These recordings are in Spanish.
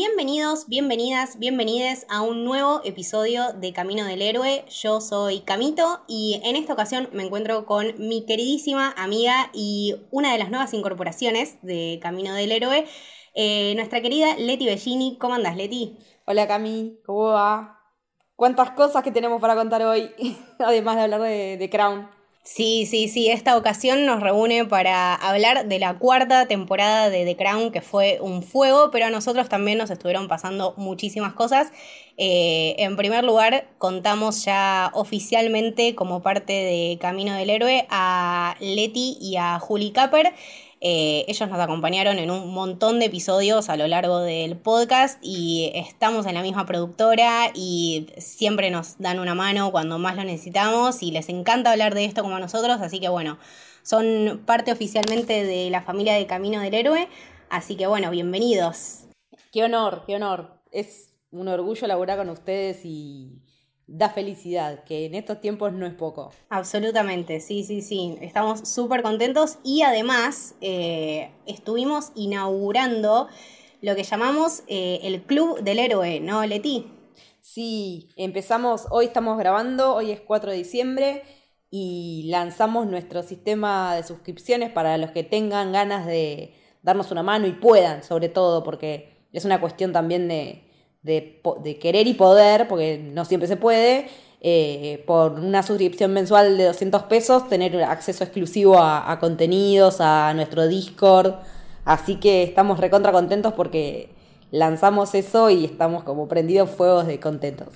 Bienvenidos, bienvenidas, bienvenides a un nuevo episodio de Camino del Héroe. Yo soy Camito y en esta ocasión me encuentro con mi queridísima amiga y una de las nuevas incorporaciones de Camino del Héroe, eh, nuestra querida Leti Bellini. ¿Cómo andas, Leti? Hola, Cami, ¿cómo va? ¿Cuántas cosas que tenemos para contar hoy? Además de hablar de, de Crown. Sí, sí, sí, esta ocasión nos reúne para hablar de la cuarta temporada de The Crown, que fue un fuego, pero a nosotros también nos estuvieron pasando muchísimas cosas. Eh, en primer lugar, contamos ya oficialmente como parte de Camino del Héroe a Letty y a Julie Capper. Eh, ellos nos acompañaron en un montón de episodios a lo largo del podcast y estamos en la misma productora y siempre nos dan una mano cuando más lo necesitamos y les encanta hablar de esto como a nosotros, así que bueno, son parte oficialmente de la familia de Camino del Héroe, así que bueno, bienvenidos. Qué honor, qué honor. Es un orgullo laburar con ustedes y da felicidad, que en estos tiempos no es poco. Absolutamente, sí, sí, sí. Estamos súper contentos y además eh, estuvimos inaugurando lo que llamamos eh, el Club del Héroe, ¿no, Leti? Sí, empezamos, hoy estamos grabando, hoy es 4 de diciembre y lanzamos nuestro sistema de suscripciones para los que tengan ganas de darnos una mano y puedan, sobre todo, porque es una cuestión también de, de, querer y poder, porque no siempre se puede, eh, por una suscripción mensual de 200 pesos, tener acceso exclusivo a, a, contenidos, a nuestro Discord. Así que estamos recontra contentos porque lanzamos eso y estamos como prendidos fuegos de contentos.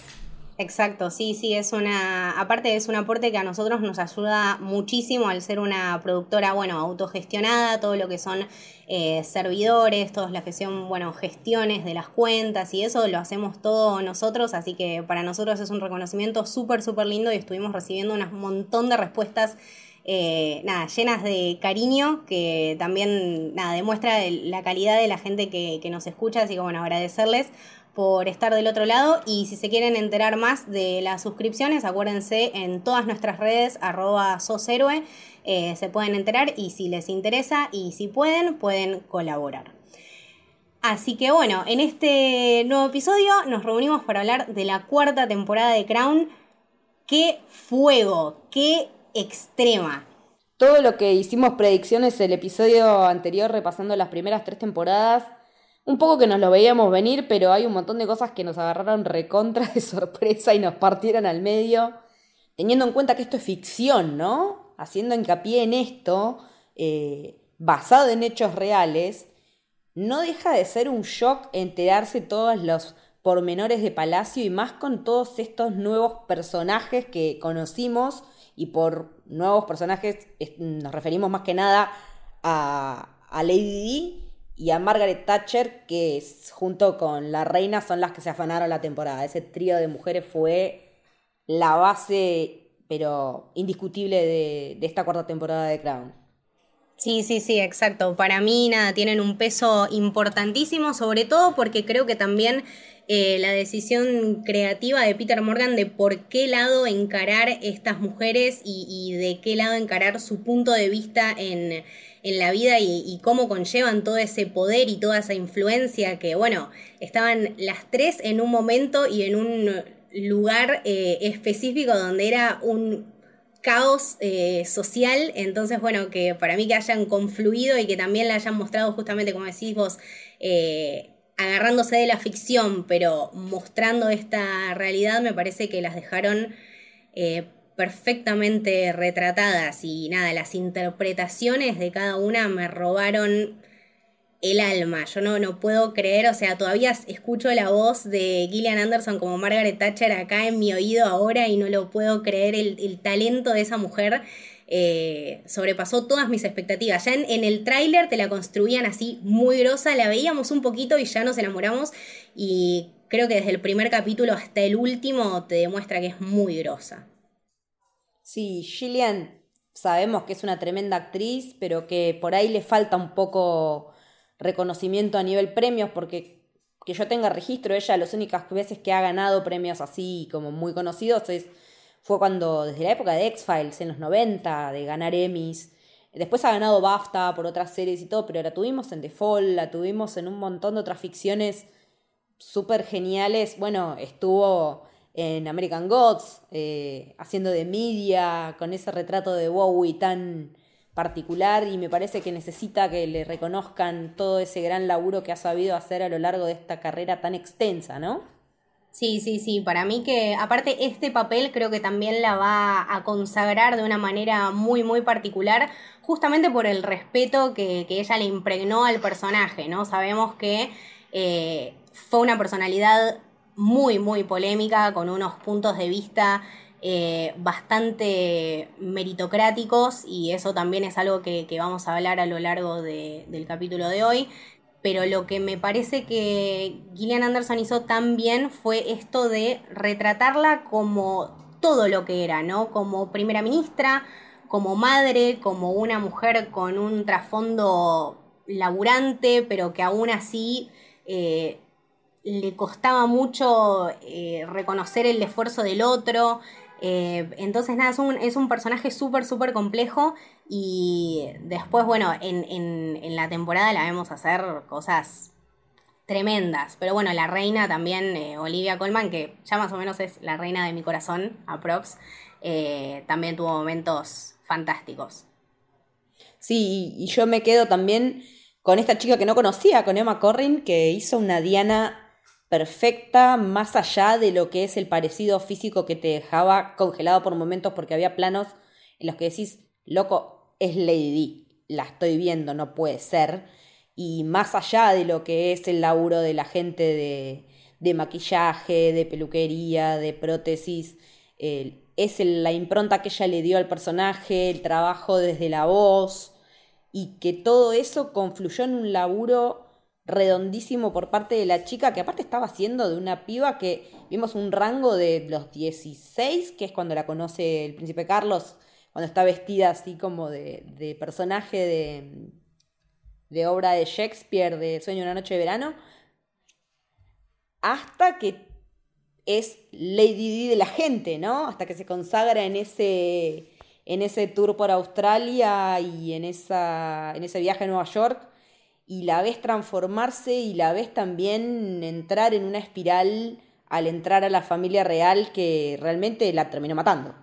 Exacto, sí, sí, es una, aparte es un aporte que a nosotros nos ayuda muchísimo al ser una productora, bueno, autogestionada, todo lo que son eh, servidores, toda la gestión, bueno, gestiones de las cuentas y eso lo hacemos todo nosotros, así que para nosotros es un reconocimiento súper, súper lindo y estuvimos recibiendo un montón de respuestas eh, nada, llenas de cariño, que también nada, demuestra la calidad de la gente que, que, nos escucha, así que bueno, agradecerles por estar del otro lado y si se quieren enterar más de las suscripciones, acuérdense en todas nuestras redes arroba soshéroe, eh, se pueden enterar y si les interesa y si pueden, pueden colaborar. Así que bueno, en este nuevo episodio nos reunimos para hablar de la cuarta temporada de Crown. ¡Qué fuego! ¡Qué extrema! Todo lo que hicimos predicciones el episodio anterior repasando las primeras tres temporadas un poco que nos lo veíamos venir, pero hay un montón de cosas que nos agarraron recontra de sorpresa y nos partieron al medio, teniendo en cuenta que esto es ficción, ¿no? Haciendo hincapié en esto, eh, basado en hechos reales, no deja de ser un shock enterarse todos los pormenores de Palacio y más con todos estos nuevos personajes que conocimos y por nuevos personajes nos referimos más que nada a, a Lady Di y a Margaret Thatcher, que junto con la reina son las que se afanaron la temporada. Ese trío de mujeres fue la base, pero indiscutible, de, de esta cuarta temporada de Crown. Sí, sí, sí, exacto. Para mí, nada, tienen un peso importantísimo, sobre todo porque creo que también eh, la decisión creativa de Peter Morgan de por qué lado encarar estas mujeres y, y de qué lado encarar su punto de vista en, en la vida y, cómo conllevan todo ese poder y toda esa influencia que, bueno, estaban las tres en un momento y en un lugar eh, específico donde era un caos eh, social, entonces bueno, que para mí que hayan confluido y que también la hayan mostrado justamente, como decís vos, eh, agarrándose de la ficción, pero mostrando esta realidad, me parece que las dejaron perfectamente retratadas y nada, las interpretaciones de cada una me robaron el alma. Yo no, no puedo creer, o sea, todavía escucho la voz de Gillian Anderson como Margaret Thatcher acá en mi oído ahora y no lo puedo creer. El, talento de esa mujer eh, sobrepasó todas mis expectativas. Ya en, en el tráiler te la construían así muy grosa, la veíamos un poquito y ya nos enamoramos y creo que desde el primer capítulo hasta el último te demuestra que es muy grosa. Sí, Gillian sabemos que es una tremenda actriz, pero que por ahí le falta un poco reconocimiento a nivel premios, porque que yo tenga registro, ella las únicas veces que ha ganado premios así como muy conocidos es, fue cuando, desde la época de X-Files, en los 90, de ganar Emmys. Después ha ganado BAFTA por otras series y todo, pero la tuvimos en The la tuvimos en un montón de otras ficciones súper geniales. Bueno, estuvo en American Gods, eh, haciendo de media, con ese retrato de Bowie tan particular y me parece que necesita que le reconozcan todo ese gran laburo que ha sabido hacer a lo largo de esta carrera tan extensa, ¿no? Sí, sí, sí, para mí que aparte este papel creo que también la va a consagrar de una manera muy, muy particular, justamente por el respeto que, ella le impregnó al personaje, ¿no? Sabemos que eh, fue una personalidad muy, muy polémica, con unos puntos de vista eh, bastante meritocráticos y eso también es algo que, vamos a hablar a lo largo del capítulo de hoy. Pero lo que me parece que Gillian Anderson hizo tan bien fue esto de retratarla como todo lo que era, ¿no? Como primera ministra, como madre, como una mujer con un trasfondo laburante, pero que aún así eh, le costaba mucho eh, reconocer el esfuerzo del otro. Eh, entonces, nada, es un, personaje súper, súper complejo. Y después, bueno, en, en, la temporada la vemos hacer cosas tremendas. Pero bueno, la reina también, eh, Olivia Colman, que ya más o menos es la reina de mi corazón, aprox, también tuvo momentos fantásticos. Sí, y yo me quedo también con esta chica que no conocía, con Emma Corrin, que hizo una Diana perfecta, más allá de lo que es el parecido físico que te dejaba congelado por momentos porque había planos en los que decís, loco, es Lady la estoy viendo, no puede ser. Y más allá de lo que es el laburo de la gente de, de maquillaje, de peluquería, de prótesis, es la impronta que ella le dio al personaje, el trabajo desde la voz, y que todo eso confluyó en un laburo redondísimo por parte de la chica, que aparte estaba haciendo de una piba que vimos un rango de los 16, que es cuando la conoce el príncipe Carlos, cuando está vestida así como de, de personaje de, de obra de Shakespeare, de Sueño de una noche de verano, hasta que es Lady D de la gente, ¿no? Hasta que se consagra en ese, en ese tour por Australia y en, esa, en ese viaje a Nueva York y la ves transformarse y la ves también entrar en una espiral al entrar a la familia real que realmente la terminó matando.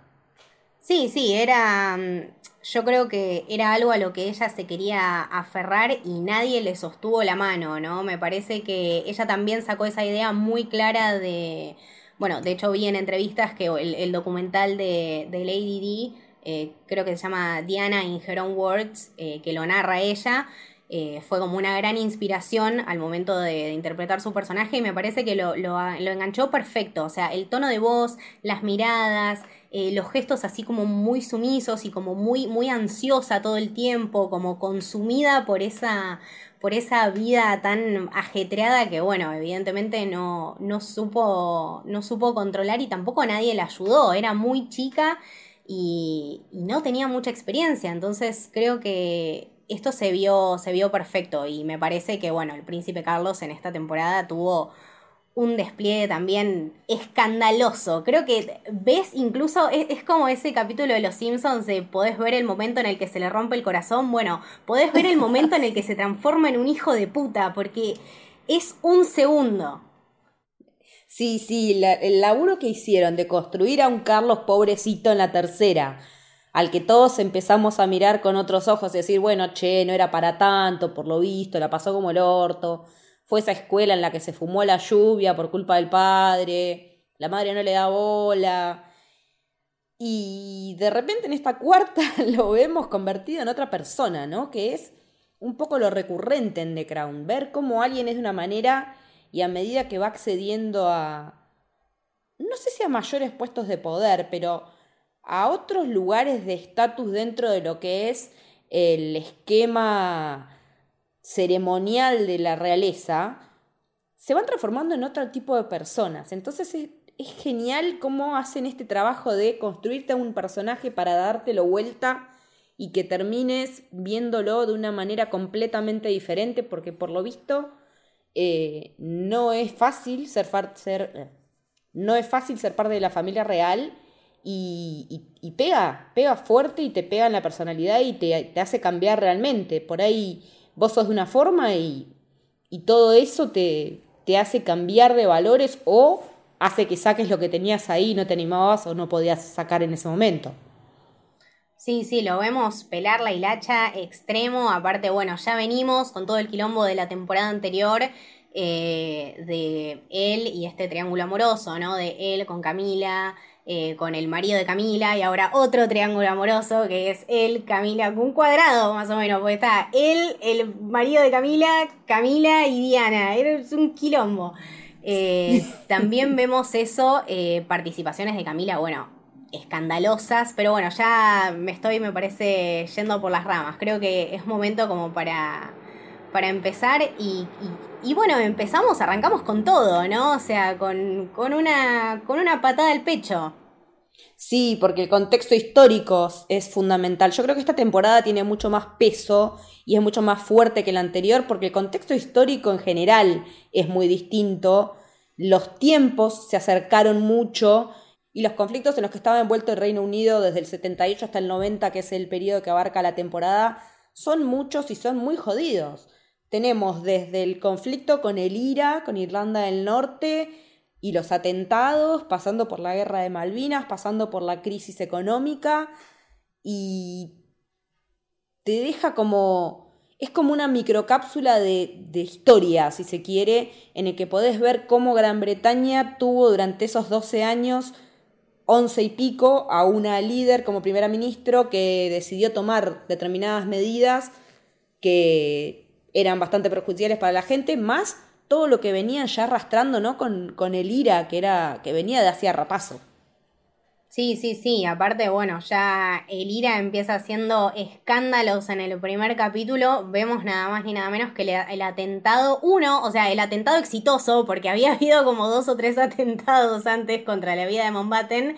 Sí, sí, era. Mm, yo creo que era algo a lo que ella se quería aferrar y nadie le sostuvo la mano, ¿no? Me parece que ella también sacó esa idea muy clara de. Bueno, de hecho vi en entrevistas que el, documental de, Lady D, eh, creo que se llama Diana in Her Own Words, eh, que lo narra ella, eh, fue como una gran inspiración al momento de, interpretar su personaje y me parece que lo, enganchó perfecto. O sea, el tono de voz, las miradas, eh, los gestos así como muy sumisos y como muy, muy ansiosa todo el tiempo, como consumida por esa, por esa vida tan ajetreada que, bueno, evidentemente no, no, supo, no supo controlar y tampoco nadie la ayudó. Era muy chica y no tenía mucha experiencia. Entonces creo que esto se vio, se vio perfecto y me parece que, bueno, el príncipe Carlos en esta temporada tuvo un despliegue también escandaloso. Creo que ves incluso, es, como ese capítulo de Los Simpsons de podés ver el momento en el que se le rompe el corazón. Bueno, podés ver el momento en el que se transforma en un hijo de puta, porque es un segundo. Sí, sí, el laburo que hicieron de construir a un Carlos pobrecito en la tercera al que todos empezamos a mirar con otros ojos y decir, bueno, che, no era para tanto, por lo visto, la pasó como el orto, fue esa escuela en la que se fumó la lluvia por culpa del padre, la madre no le da bola. Y de repente en esta cuarta lo vemos convertido en otra persona, ¿no? Que es un poco lo recurrente en The Crown, ver cómo alguien es de una manera y a medida que va accediendo a, no sé si a mayores puestos de poder, pero a otros lugares de estatus dentro de lo que es el esquema ceremonial de la realeza, se van transformando en otro tipo de personas. Entonces es, genial cómo hacen este trabajo de construirte un personaje para dártelo vuelta y que termines viéndolo de una manera completamente diferente, porque por lo visto eh, no es fácil ser, ser eh, no es fácil ser parte de la familia real y, pega, pega fuerte y te pega en la personalidad y te, te, hace cambiar realmente. Por ahí vos sos de una forma y, y todo eso te, te hace cambiar de valores o hace que saques lo que tenías ahí y no te animabas o no podías sacar en ese momento. Sí, sí, lo vemos pelar la hilacha extremo. Aparte, bueno, ya venimos con todo el quilombo de la temporada anterior eh, de él y este triángulo amoroso, ¿no? De él con Camila, eh, con el marido de Camila y ahora otro triángulo amoroso que es él, Camila, un cuadrado más o menos, porque está él, el marido de Camila, Camila y Diana. Es un quilombo. Eh, también vemos eso, participaciones de Camila, bueno, escandalosas, pero bueno, ya me estoy, me parece, yendo por las ramas. Creo que es momento como para, para empezar y, y, bueno, empezamos, arrancamos con todo, ¿no? O sea, con, con, una, con una patada al pecho. Sí, porque el contexto histórico es fundamental. Yo creo que esta temporada tiene mucho más peso y es mucho más fuerte que la anterior porque el contexto histórico en general es muy distinto. Los tiempos se acercaron mucho y los conflictos en los que estaba envuelto el Reino Unido desde el 78 hasta el 90, que es el periodo que abarca la temporada, son muchos y son muy jodidos. Tenemos desde el conflicto con el IRA, con Irlanda del Norte, y los atentados, pasando por la guerra de Malvinas, pasando por la crisis económica, y te deja como... Es como una microcápsula de, de historia, si se quiere, en el que podés ver cómo Gran Bretaña tuvo durante esos 12 años once y pico a una líder como primera ministro que decidió tomar determinadas medidas que eran bastante perjudiciales para la gente, más todo lo que venían ya arrastrando ¿no? con, con el IRA que, era, que venía de hacia rapazo. Sí, sí, sí. Aparte, bueno, ya el IRA empieza haciendo escándalos en el primer capítulo. Vemos nada más ni nada menos que el, atentado, uno, o sea, el atentado exitoso, porque había habido como dos o tres atentados antes contra la vida de Mountbatten.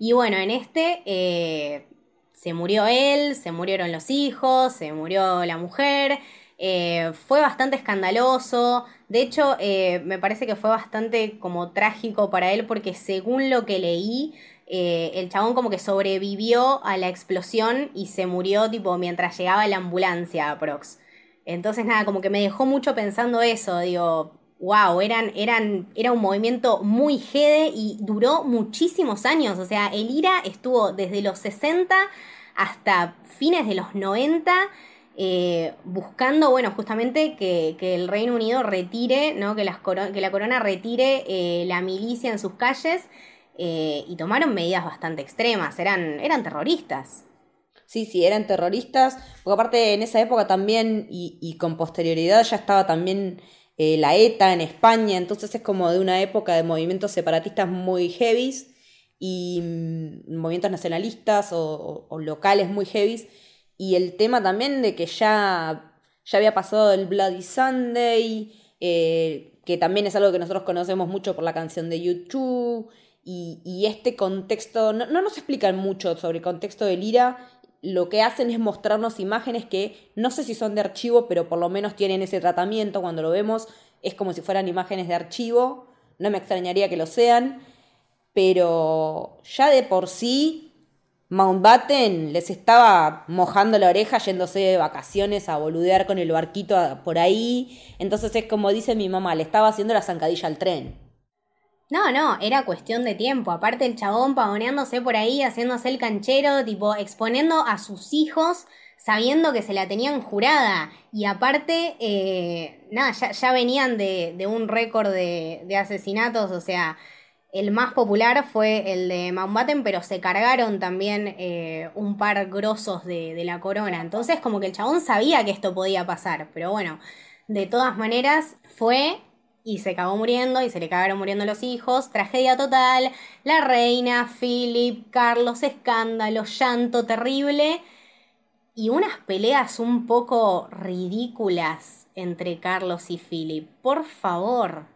Y bueno, en este eh, se murió él, se murieron los hijos, se murió la mujer. Eh, fue bastante escandaloso. De hecho, eh, me parece que fue bastante como trágico para él porque según lo que leí, eh, el chabón como que sobrevivió a la explosión y se murió tipo mientras llegaba la ambulancia a Prox. Entonces nada, como que me dejó mucho pensando eso, digo, wow, eran, eran, era un movimiento muy jede y duró muchísimos años, o sea, el IRA estuvo desde los 60 hasta fines de los 90. Eh, buscando, bueno, justamente que, el Reino Unido retire, ¿no? que, las que la corona retire eh, la milicia en sus calles eh, y tomaron medidas bastante extremas, eran, eran terroristas. Sí, sí, eran terroristas, porque aparte en esa época también y, con posterioridad ya estaba también la ETA en España, entonces es como de una época de movimientos separatistas muy heavies y mm, movimientos nacionalistas o, locales muy heavies, y el tema también de que ya, ya había pasado el Bloody Sunday, eh, que también es algo que nosotros conocemos mucho por la canción de YouTube, y, este contexto, no, nos explican mucho sobre el contexto del IRA, lo que hacen es mostrarnos imágenes que no sé si son de archivo, pero por lo menos tienen ese tratamiento, cuando lo vemos es como si fueran imágenes de archivo, no me extrañaría que lo sean, pero ya de por sí Mountbatten les estaba mojando la oreja yéndose de vacaciones a boludear con el barquito por ahí, entonces es como dice mi mamá, le estaba haciendo la zancadilla al tren. No, no, era cuestión de tiempo. Aparte el chabón pavoneándose por ahí, haciéndose el canchero, tipo exponiendo a sus hijos sabiendo que se la tenían jurada. Y aparte, eh, nada, ya, venían de, un récord de, asesinatos, o sea, el más popular fue el de Mountbatten, pero se cargaron también eh, un par grosos de, de la corona. Entonces, como que el chabón sabía que esto podía pasar, pero bueno, de todas maneras, fue y se acabó muriendo y se le cagaron muriendo los hijos. Tragedia total. La reina, Philip, Carlos, escándalo, llanto terrible. Y unas peleas un poco ridículas entre Carlos y Philip. Por favor.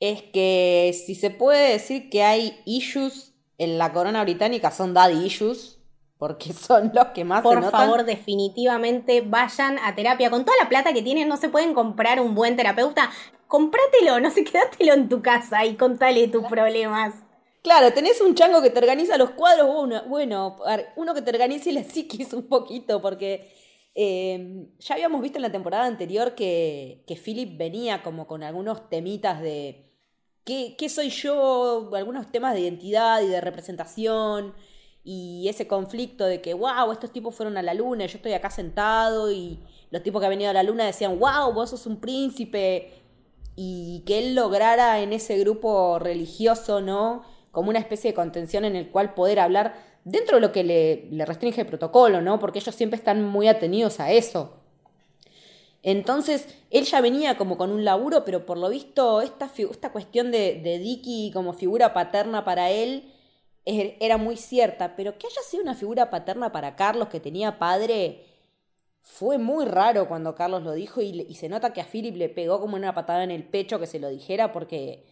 Es que si se puede decir que hay issues en la corona británica son daddy issues. porque son los que más Por se favor, definitivamente vayan a terapia. Con toda la plata que tienen, no se pueden comprar un buen terapeuta. Comprátelo, no sé, quédatelo en tu casa y contale tus problemas. Claro, tenés un chango que te organiza los cuadros, bueno, bueno uno que te organice la psiquis un poquito, porque eh, ya habíamos visto en la temporada anterior que, que Philip venía como con algunos temitas de ¿qué, qué soy yo, algunos temas de identidad y de representación, y ese conflicto de que, wow, estos tipos fueron a la luna, yo estoy acá sentado, y los tipos que han venido a la luna decían, wow, vos sos un príncipe, y que él lograra en ese grupo religioso, ¿no? Como una especie de contención en el cual poder hablar dentro de lo que le, le restringe el protocolo, ¿no? Porque ellos siempre están muy atenidos a eso. Entonces, él ya venía como con un laburo, pero por lo visto, esta, esta cuestión de, de Dicky como figura paterna para él era muy cierta, pero que haya sido una figura paterna para Carlos que tenía padre, fue muy raro cuando Carlos lo dijo y, se nota que a Philip le pegó como una patada en el pecho que se lo dijera porque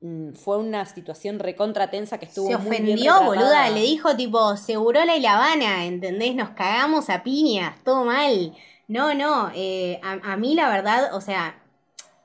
mm, fue una situación recontra tensa que estuvo se ofendió, boluda, le dijo tipo, seguro la Habana, ¿entendés? Nos cagamos a piñas, todo mal. No, no, eh, a, mí la verdad, o sea,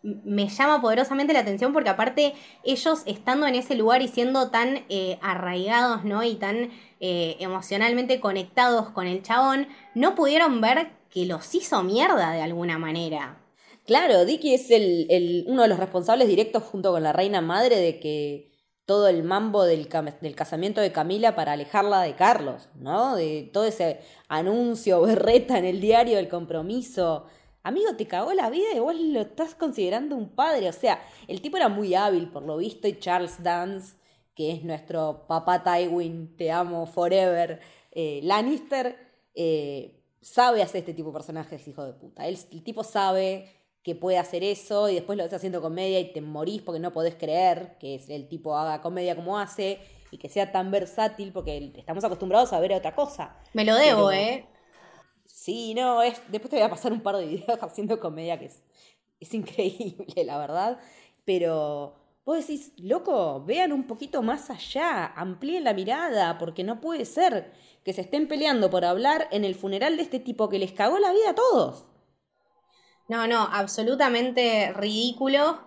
me llama poderosamente la atención porque aparte ellos estando en ese lugar y siendo tan eh, arraigados, ¿no? Y tan eh, emocionalmente conectados con el chabón, no pudieron ver que los hizo mierda de alguna manera. Claro, Dicky es el, uno de los responsables directos junto con la reina madre de que todo el mambo del, del, casamiento de Camila para alejarla de Carlos, ¿no? De todo ese anuncio berreta en el diario del compromiso amigo, te cagó la vida y vos lo estás considerando un padre. O sea, el tipo era muy hábil, por lo visto, y Charles Dance, que es nuestro papá Tywin, te amo forever, eh, Lannister, eh, sabe hacer este tipo de personajes, hijo de puta. el tipo sabe que puede hacer eso y después lo está haciendo comedia y te morís porque no podés creer que el tipo haga comedia como hace y que sea tan versátil porque estamos acostumbrados a ver otra cosa. Me lo debo, ¿eh? Sí, no, es, después te voy a pasar un par de videos haciendo comedia que es, es increíble, la verdad. Pero vos decís, loco, vean un poquito más allá, amplíen la mirada, porque no puede ser que se estén peleando por hablar en el funeral de este tipo que les cagó la vida a todos. No, no, absolutamente ridículo.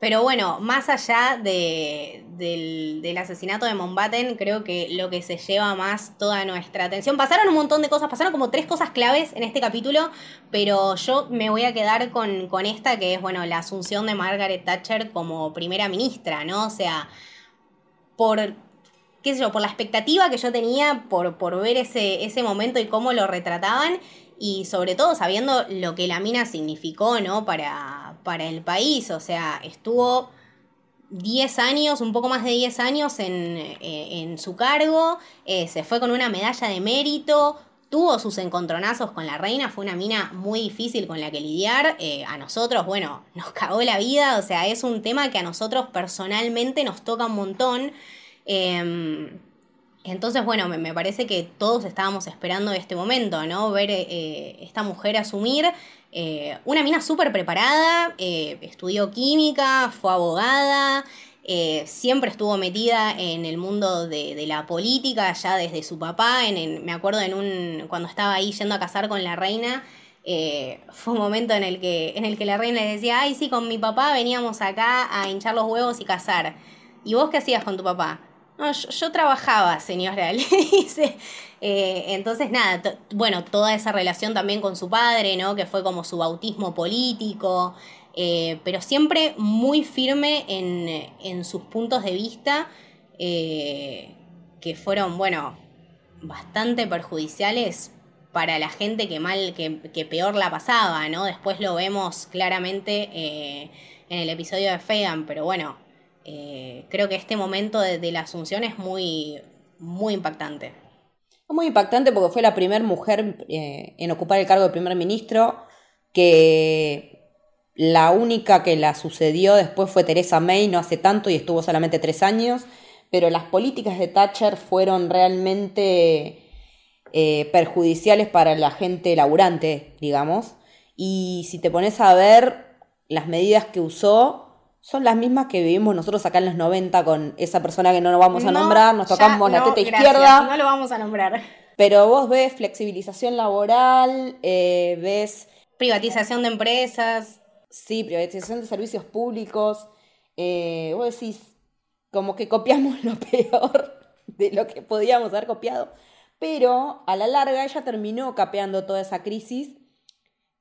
Pero bueno, más allá de, del, asesinato de Mombaten, creo que lo que se lleva más toda nuestra atención. Pasaron un montón de cosas, pasaron como tres cosas claves en este capítulo, pero yo me voy a quedar con, con esta, que es, bueno, la asunción de Margaret Thatcher como primera ministra, ¿no? O sea, por qué sé yo, por la expectativa que yo tenía por, por ver ese, ese momento y cómo lo retrataban y sobre todo sabiendo lo que la mina significó, ¿no? Para, para el país, o sea, estuvo 10 años, un poco más de 10 años en, eh, su cargo, eh, se fue con una medalla de mérito, tuvo sus encontronazos con la reina, fue una mina muy difícil con la que lidiar, eh, a nosotros, bueno, nos cagó la vida, o sea, es un tema que a nosotros personalmente nos toca un montón. Em, entonces, bueno, me, parece que todos estábamos esperando este momento, ¿no? Ver eh, esta mujer asumir eh, una mina súper preparada, eh, estudió química, fue abogada, siempre estuvo metida en el mundo de, la política, ya desde su papá, en, me acuerdo en un, cuando estaba ahí yendo a casar con la reina, fue un momento en el, que, en el que la reina decía, ay, sí, con mi papá veníamos acá a hinchar los huevos y casar. ¿Y vos qué hacías con tu papá? No, yo, trabajaba, señora, le dice. Eh, entonces, nada, bueno, toda esa relación también con su padre, ¿no? Que fue como su bautismo político, eh, pero siempre muy firme en, sus puntos de vista, eh, que fueron, bueno, bastante perjudiciales para la gente que mal, que, que peor la pasaba, ¿no? Después lo vemos claramente en el episodio de Fegan, pero bueno, eh, creo que este momento de, la asunción es muy, muy impactante. Muy impactante porque fue la primera mujer eh, en ocupar el cargo de primer ministro, que la única que la sucedió después fue Teresa May, no hace tanto y estuvo solamente tres años, pero las políticas de Thatcher fueron realmente eh, perjudiciales para la gente laburante, digamos. Y si te pones a ver las medidas que usó, son las mismas que vivimos nosotros acá en los 90 con esa persona que no nos vamos a nombrar, nos tocamos la teta izquierda. No lo vamos a nombrar. Pero vos ves flexibilización laboral, eh, ves... Privatización de empresas. Sí, privatización de servicios públicos. Eh, vos decís, como que copiamos lo peor de lo que podíamos haber copiado. Pero a la larga ella terminó capeando toda esa crisis.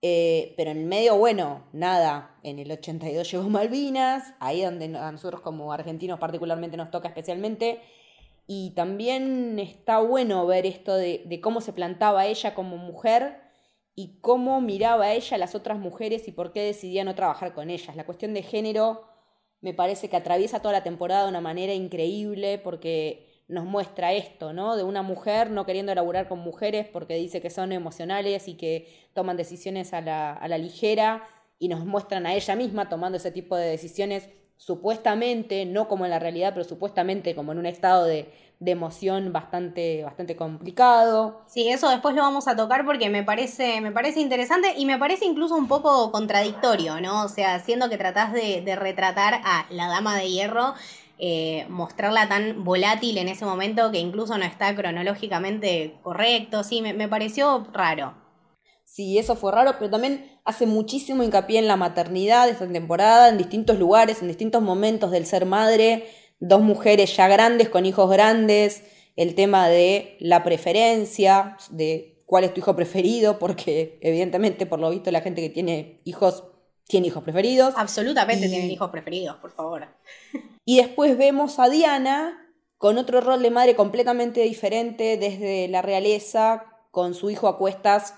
Eh, pero en el medio, bueno, nada, en el 82 llegó Malvinas, ahí donde a nosotros como argentinos particularmente nos toca especialmente. Y también está bueno ver esto de, cómo se plantaba ella como mujer y cómo miraba a ella a las otras mujeres y por qué decidía no trabajar con ellas. La cuestión de género me parece que atraviesa toda la temporada de una manera increíble porque nos muestra esto, ¿no? De una mujer no queriendo laburar con mujeres porque dice que son emocionales y que toman decisiones a la, a la ligera y nos muestran a ella misma tomando ese tipo de decisiones supuestamente, no como en la realidad, pero supuestamente como en un estado de, de emoción bastante, bastante complicado. Sí, eso después lo vamos a tocar porque me parece, me parece interesante y me parece incluso un poco contradictorio, ¿no? O sea, siendo que tratás de, de retratar a la dama de hierro, eh, mostrarla tan volátil en ese momento que incluso no está cronológicamente correcto, sí, me, me pareció raro. Sí, eso fue raro, pero también hace muchísimo hincapié en la maternidad de esta temporada, en distintos lugares, en distintos momentos del ser madre, dos mujeres ya grandes con hijos grandes, el tema de la preferencia, de cuál es tu hijo preferido, porque evidentemente por lo visto la gente que tiene hijos tiene hijos preferidos. Absolutamente tienen hijos preferidos, por favor. Y después vemos a Diana con otro rol de madre completamente diferente desde la realeza, con su hijo a cuestas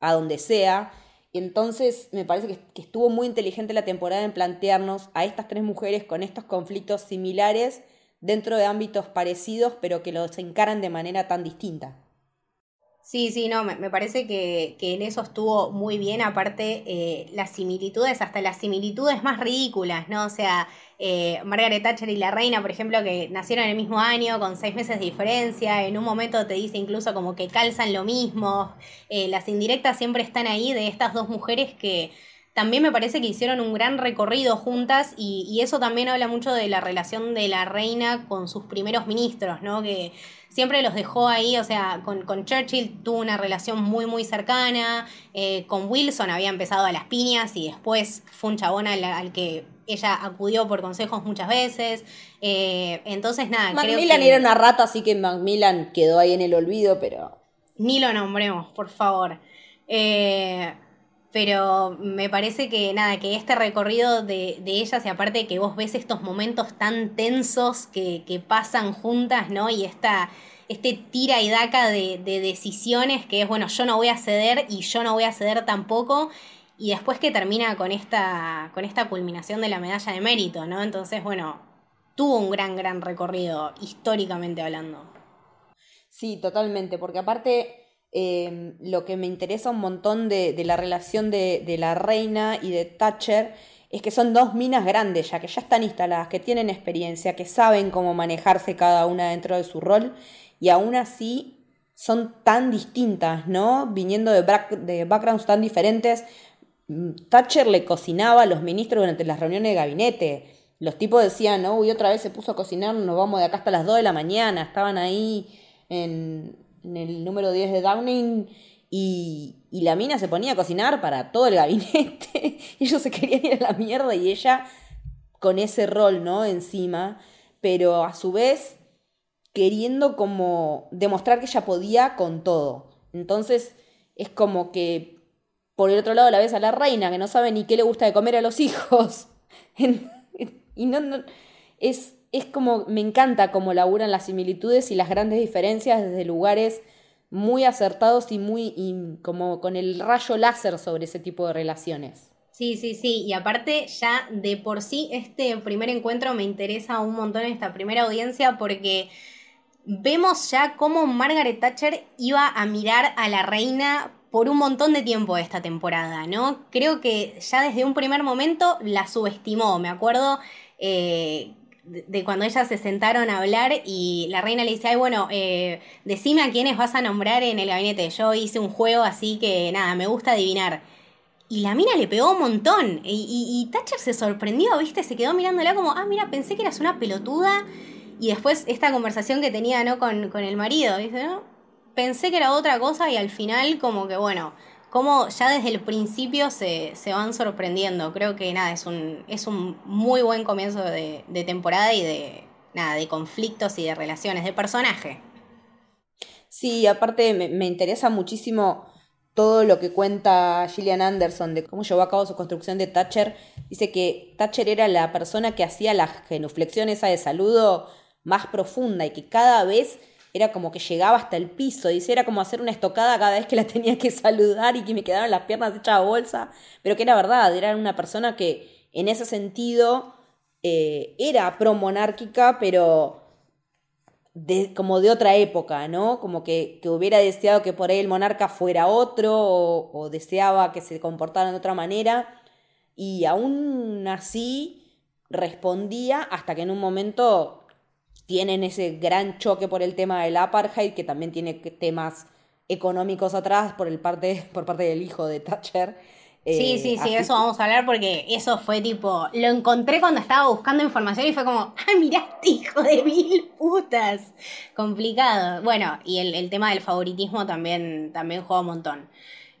a donde sea. Y entonces me parece que, que, estuvo muy inteligente la temporada en plantearnos a estas tres mujeres con estos conflictos similares dentro de ámbitos parecidos, pero que los encaran de manera tan distinta. Sí, sí, no, me, parece que, que, en eso estuvo muy bien, aparte eh, las similitudes, hasta las similitudes más ridículas, ¿no? O sea, eh, Margaret Thatcher y la reina, por ejemplo, que nacieron en el mismo año, con seis meses de diferencia, en un momento te dice incluso como que calzan lo mismo, eh, las indirectas siempre están ahí de estas dos mujeres que también me parece que hicieron un gran recorrido juntas y, y, eso también habla mucho de la relación de la reina con sus primeros ministros, ¿no? Que siempre los dejó ahí, o sea, con, con Churchill tuvo una relación muy, muy cercana, eh, con Wilson había empezado a las piñas y después fue un chabón al, al que ella acudió por consejos muchas veces. Eh, entonces, nada, Macmillan creo que... era una rata, así que Macmillan quedó ahí en el olvido, pero... Ni lo nombremos, por favor. Eh, pero me parece que nada, que este recorrido de, de, ellas y aparte que vos ves estos momentos tan tensos que, que pasan juntas, ¿no? Y esta, este tira y daca de, de, decisiones que es, bueno, yo no voy a ceder y yo no voy a ceder tampoco. Y después que termina con esta, con esta culminación de la medalla de mérito, ¿no? Entonces, bueno, tuvo un gran, gran recorrido históricamente hablando. Sí, totalmente, porque aparte eh, lo que me interesa un montón de, la relación de, la reina y de Thatcher es que son dos minas grandes ya, que ya están instaladas, que tienen experiencia, que saben cómo manejarse cada una dentro de su rol y aún así son tan distintas, ¿no? Viniendo de, de backgrounds tan diferentes. Mm, Thatcher le cocinaba a los ministros durante las reuniones de gabinete. Los tipos decían, no, y otra vez se puso a cocinar, nos vamos de acá hasta las 2 de la mañana. Estaban ahí en, en el número 10 de Downing y, y, la mina se ponía a cocinar para todo el gabinete. Ellos se querían ir a la mierda y ella con ese rol, ¿no? Encima, pero a su vez queriendo como demostrar que ella podía con todo. Entonces es como que por el otro lado la ves a la reina que no sabe ni qué le gusta de comer a los hijos. y no, no es es como, me encanta cómo laburan las similitudes y las grandes diferencias desde lugares muy acertados y muy, como con el rayo láser sobre ese tipo de relaciones. Sí, sí, sí, y aparte ya de por sí este primer encuentro me interesa un montón esta primera audiencia porque vemos ya cómo Margaret Thatcher iba a mirar a la reina por un montón de tiempo esta temporada, ¿no? Creo que ya desde un primer momento la subestimó, me acuerdo eh, de cuando ellas se sentaron a hablar y la reina le dice, ay, bueno, eh, decime a quiénes vas a nombrar en el gabinete. Yo hice un juego así que nada, me gusta adivinar. Y la mina le pegó un montón. Y, y, Thatcher se sorprendió, ¿viste? Se quedó mirándola como, ah, mira, pensé que eras una pelotuda. Y después esta conversación que tenía, ¿no? Con, con el marido, ¿viste? ¿no? pensé que era otra cosa y al final como que bueno, como ya desde el principio se, van sorprendiendo. Creo que nada, es un, es un muy buen comienzo de, temporada y de nada, de conflictos y de relaciones, de personaje. Sí, aparte me, interesa muchísimo todo lo que cuenta Gillian Anderson de cómo llevó a cabo su construcción de Thatcher. Dice que Thatcher era la persona que hacía la genuflexión esa de saludo más profunda y que cada vez era como que llegaba hasta el piso. Dice, era como hacer una estocada cada vez que la tenía que saludar y que me quedaban las piernas hechas a bolsa. Pero que era verdad, era una persona que en ese sentido eh, era pro-monárquica, pero como de otra época, ¿no? Como que, hubiera deseado que por ahí el monarca fuera otro o, deseaba que se comportara de otra manera y aún así respondía hasta que en un momento tienen ese gran choque por el tema del apartheid que también tiene temas económicos atrás por, el parte, por parte del hijo de Thatcher sí, eh, sí, sí, eso vamos a hablar porque eso fue tipo, lo encontré cuando estaba buscando información y fue como, ah, mirá este hijo de mil putas. Complicado. Bueno, y el, tema del favoritismo también, también juega un montón.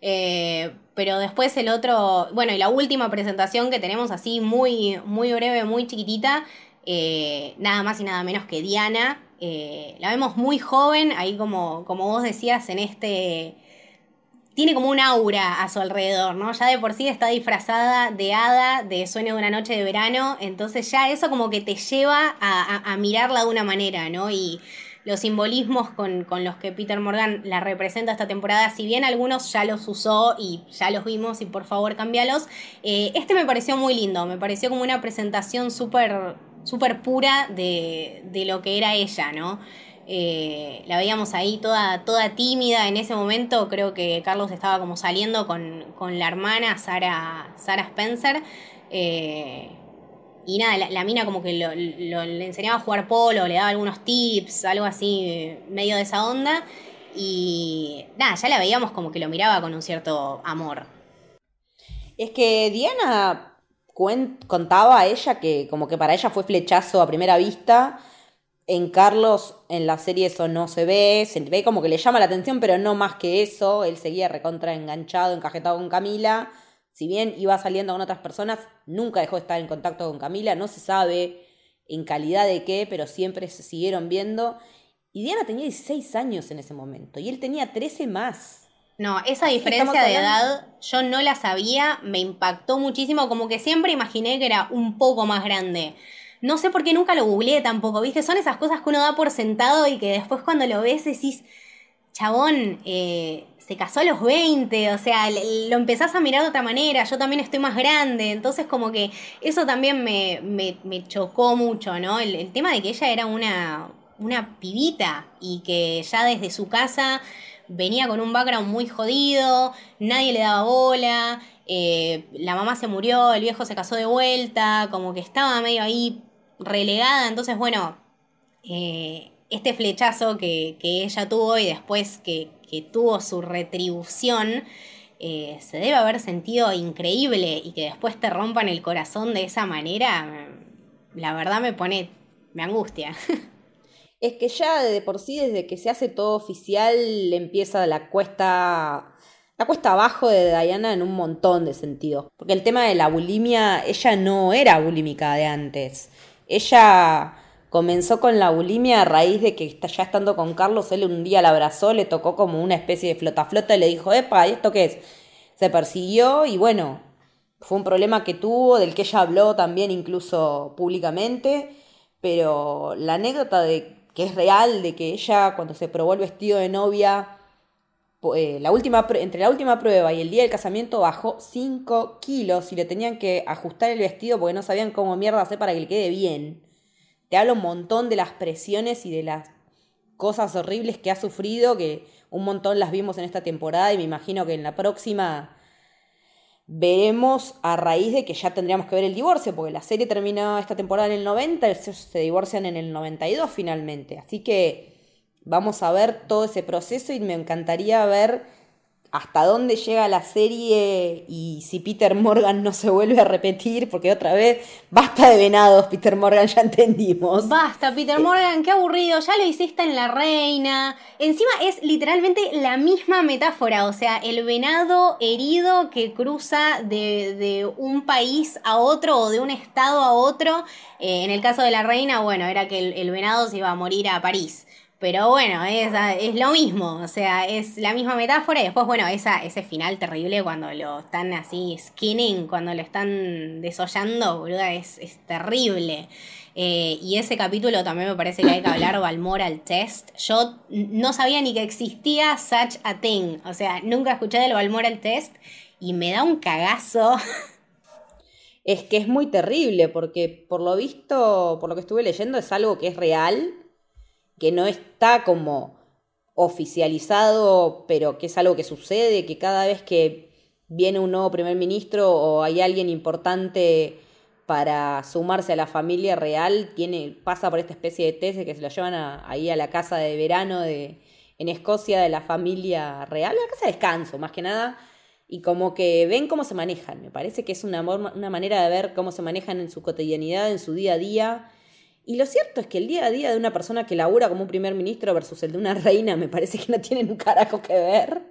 Eh, pero después el otro, bueno, y la última presentación que tenemos así muy, muy breve, muy chiquitita, eh, nada más y nada menos que Diana. la vemos muy joven, ahí como, como vos decías, en este tiene como un aura a su alrededor, ¿no? Ya de por sí está disfrazada de hada, de sueño de una noche de verano, entonces ya eso como que te lleva a, mirarla de una manera, ¿no? Y los simbolismos con, los que Peter Morgan la representa esta temporada, si bien algunos ya los usó y ya los vimos y por favor cambialos, eh, este me pareció muy lindo, me pareció como una presentación súper súper pura de, de lo que era ella, ¿no? Eh, la veíamos ahí toda, toda tímida en ese momento. Creo que Carlos estaba como saliendo con, la hermana Sara, Sara Spencer. Eh, y nada, la, mina como que le enseñaba a jugar polo, le daba algunos tips, algo así, medio de esa onda. Y nada, ya la veíamos como que lo miraba con un cierto amor. Es que Diana contaba a ella que como que para ella fue flechazo a primera vista en Carlos, en la serie eso no se ve, se ve como que le llama la atención, pero no más que eso. Él seguía recontra enganchado, encajetado con Camila. Si bien iba saliendo con otras personas, nunca dejó de estar en contacto con Camila. No se sabe en calidad de qué, pero siempre se siguieron viendo. Y Diana tenía 16 años en ese momento y él tenía 13 más. No, esa diferencia de edad yo no la sabía, me impactó muchísimo, como que siempre imaginé que era un poco más grande. No sé por qué nunca lo googleé tampoco, ¿viste? Son esas cosas que uno da por sentado y que después cuando lo ves decís, chabón, eh, se casó a los 20, o sea, lo empezás a mirar de otra manera, yo también estoy más grande, entonces como que eso también me, chocó mucho, ¿no? El, tema de que ella era una, una pibita y que ya desde su casa venía con un background muy jodido, nadie le daba bola, eh, la mamá se murió, el viejo se casó de vuelta, como que estaba medio ahí relegada, entonces bueno, eh, este flechazo que, ella tuvo y después que, tuvo su retribución, eh, se debe haber sentido increíble y que después te rompan el corazón de esa manera, la verdad me pone, me angustia. Es que ya de por sí, desde que se hace todo oficial, empieza la cuesta la cuesta abajo de Diana en un montón de sentidos. Porque el tema de la bulimia, ella no era bulímica de antes. Ella comenzó con la bulimia a raíz de que ya estando con Carlos, él un día la abrazó, le tocó como una especie de flota flota y le dijo, epa, ¿y esto qué es? Se persiguió y bueno, fue un problema que tuvo, del que ella habló también incluso públicamente, pero la anécdota de que es real, de que ella cuando se probó el vestido de novia, eh, la última, entre la última prueba y el día del casamiento bajó 5 kilos y le tenían que ajustar el vestido porque no sabían cómo mierda hacer para que le quede bien. Te hablo un montón de las presiones y de las cosas horribles que ha sufrido, que un montón las vimos en esta temporada y me imagino que en la próxima veremos a raíz de que ya tendríamos que ver el divorcio, porque la serie terminó esta temporada en el 90, se divorcian en el 92 finalmente. Así que vamos a ver todo ese proceso y me encantaría ver hasta dónde llega la serie y si Peter Morgan no se vuelve a repetir, porque otra vez, basta de venados, Peter Morgan, ya entendimos. Basta, Peter Morgan, qué aburrido, ya lo hiciste en La Reina. Encima es literalmente la misma metáfora, o sea, el venado herido que cruza de, un país a otro o de un estado a otro. Eh, en el caso de La Reina, bueno, era que el venado se iba a morir a París. Pero bueno, es, es, lo mismo, o sea, es la misma metáfora y después, bueno, esa, ese final terrible cuando lo están así skinning, cuando lo están desollando, boluda, es, es terrible. Eh, y ese capítulo también me parece que hay que hablar Valmoral Test. Yo no sabía ni que existía such a thing, o sea, nunca escuché del Valmoral Test y me da un cagazo. Es que es muy terrible porque por lo visto, por lo que estuve leyendo, es algo que es real que no está como oficializado, pero que es algo que sucede, que cada vez que viene un nuevo primer ministro o hay alguien importante para sumarse a la familia real, tiene, pasa por esta especie de test que se lo llevan ahí a la casa de verano de, en Escocia de la familia real, la casa de descanso, más que nada, y como que ven cómo se manejan. Me parece que es una, una manera de ver cómo se manejan en su cotidianidad, en su día a día, y lo cierto es que el día a día de una persona que labura como un primer ministro versus el de una reina me parece que no tienen un carajo que ver.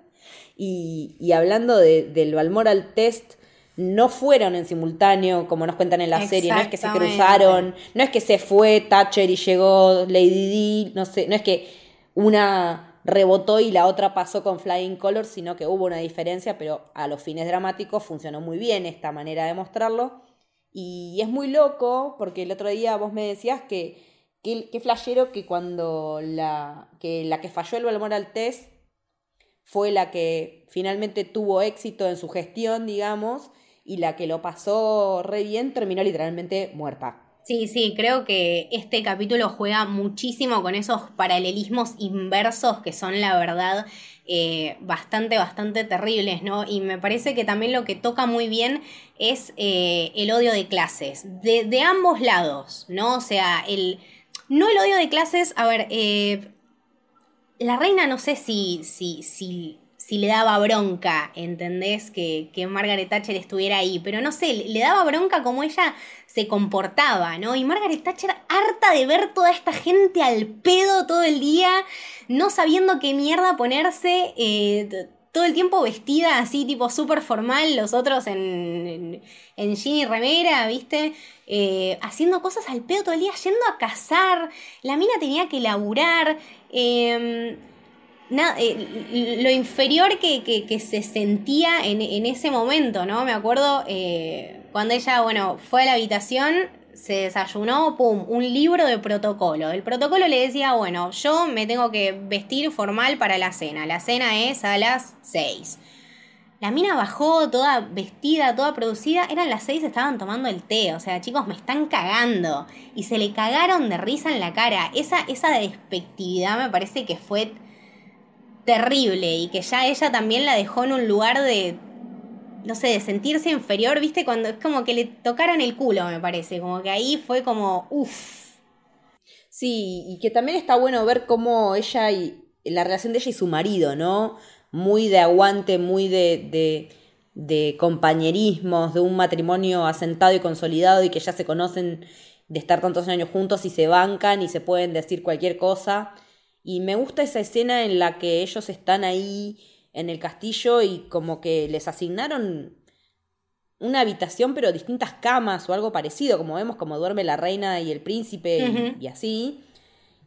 Y, hablando del Balmoral Test, no fueron en simultáneo, como nos cuentan en la serie, no es que se cruzaron, no es que se fue Thatcher y llegó Lady Di, no sé, no es que una rebotó y la otra pasó con Flying Colors, sino que hubo una diferencia, pero a los fines dramáticos funcionó muy bien esta manera de mostrarlo. Y es muy loco, porque el otro día vos me decías que qué flashero que cuando la que, la que falló el Balmoral Test fue la que finalmente tuvo éxito en su gestión, digamos, y la que lo pasó re bien terminó literalmente muerta. Sí, sí, creo que este capítulo juega muchísimo con esos paralelismos inversos que son la verdad eh, bastante, bastante terribles, ¿no? Y me parece que también lo que toca muy bien es eh, el odio de clases, de, ambos lados, ¿no? O sea, el... No el odio de clases, a ver, eh, la reina no sé si, si si le daba bronca, ¿entendés? Que, que Margaret Thatcher estuviera ahí, pero no sé, le daba bronca como ella se comportaba, ¿no? Y Margaret Thatcher harta de ver toda esta gente al pedo todo el día, no sabiendo qué mierda ponerse, eh, todo el tiempo vestida así, tipo súper formal, los otros en, en, jean y remera, ¿viste? Eh, haciendo cosas al pedo todo el día, yendo a cazar, la mina tenía que laburar, eh, eh, lo inferior que, se sentía en, ese momento, ¿no? Me acuerdo eh, cuando ella, bueno, fue a la habitación, se desayunó, pum, un libro de protocolo. El protocolo le decía, bueno, yo me tengo que vestir formal para la cena. La cena es a las 6. La mina bajó toda vestida, toda producida. Eran las 6, estaban tomando el té. O sea, chicos, me están cagando. Y se le cagaron de risa en la cara. Esa, esa despectividad me parece que fue terrible y que ya ella también la dejó en un lugar de, no sé, de sentirse inferior, viste, cuando es como que le tocaron el culo, me parece, como que ahí fue como, uff. Sí, y que también está bueno ver cómo ella y la relación de ella y su marido, ¿no? Muy de aguante, muy de, de, de compañerismos, de un matrimonio asentado y consolidado y que ya se conocen de estar tantos años juntos y se bancan y se pueden decir cualquier cosa. Y me gusta esa escena en la que ellos están ahí en el castillo y como que les asignaron una habitación pero distintas camas o algo parecido, como vemos como duerme la reina y el príncipe y, así.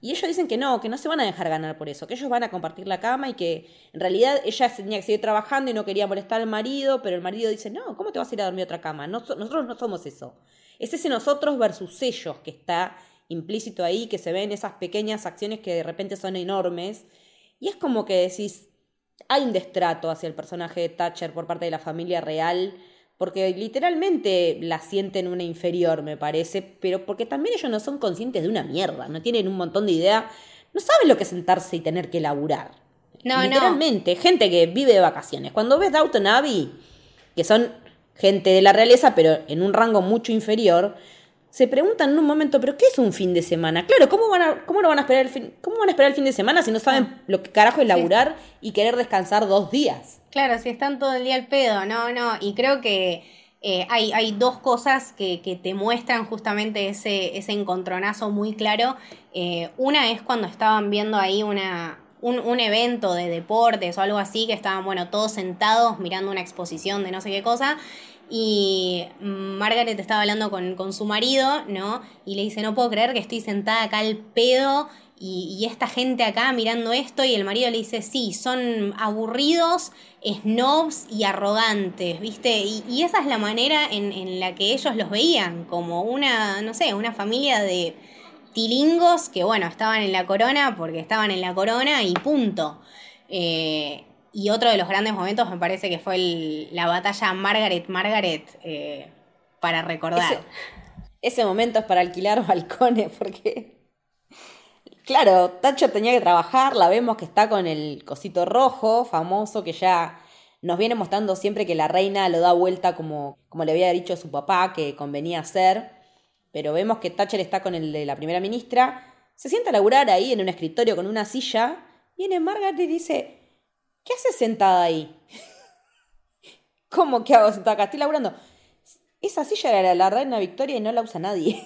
Y ellos dicen que no, que no se van a dejar ganar por eso, que ellos van a compartir la cama y que en realidad ella tenía que seguir trabajando y no quería molestar al marido, pero el marido dice, no, ¿cómo te vas a ir a dormir a otra cama? nosotros no somos eso. Es ese nosotros versus ellos que está implícito ahí, que se ven esas pequeñas acciones que de repente son enormes. Y es como que decís, hay un destrato hacia el personaje de Thatcher por parte de la familia real, porque literalmente la sienten una inferior, me parece, pero porque también ellos no son conscientes de una mierda, no tienen un montón de idea, no saben lo que es sentarse y tener que laburar. No, literalmente, gente que vive de vacaciones. Cuando ves Downton Abbey, que son gente de la realeza, pero en un rango mucho inferior, se preguntan en un momento, ¿pero qué es un fin de semana? Claro, ¿cómo van a, cómo lo van a esperar el fin, cómo van a esperar el fin de semana si no saben ah. lo que carajo es laburar y querer descansar dos días? Claro, si están todo el día al pedo, no, no, y creo que eh, hay, hay, dos cosas que, que, te muestran justamente ese, ese encontronazo muy claro. Eh, una es cuando estaban viendo ahí una, un, un, evento de deportes o algo así, que estaban, bueno, todos sentados mirando una exposición de no sé qué cosa. Y Margaret estaba hablando con, con su marido, ¿no? Y le dice, no puedo creer que estoy sentada acá al pedo y, esta gente acá mirando esto y el marido le dice, sí, son aburridos, snobs y arrogantes, ¿viste? Y, esa es la manera en, en, la que ellos los veían, como una, no sé, una familia de tilingos que, bueno, estaban en la corona porque estaban en la corona y punto. Eh, y otro de los grandes momentos me parece que fue la batalla Margaret-Margaret eh, para recordar. Ese, momento es para alquilar balcones porque Claro, Tacho tenía que trabajar, la vemos que está con el cosito rojo, famoso, que ya nos viene mostrando siempre que la reina lo da vuelta como, como le había dicho su papá que convenía hacer. Pero vemos que Thatcher está con el de la primera ministra, se sienta a laburar ahí en un escritorio con una silla. Viene Margaret y dice: ¿Qué haces sentada ahí? ¿Cómo que hago sentada acá? Estoy laburando. Esa silla era la reina Victoria y no la usa nadie.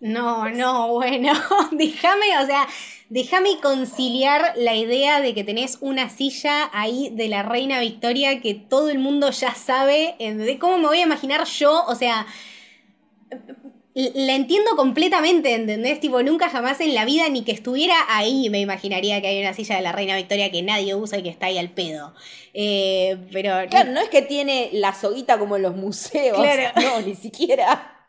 No, no, bueno, déjame, o sea, déjame conciliar la idea de que tenés una silla ahí de la reina Victoria que todo el mundo ya sabe, cómo me voy a imaginar yo, o sea, la entiendo completamente, ¿entendés? Tipo, nunca jamás en la vida ni que estuviera ahí me imaginaría que hay una silla de la Reina Victoria que nadie usa y que está ahí al pedo. Eh, pero. Claro, no es que tiene la soguita como en los museos. Claro. No, ni siquiera.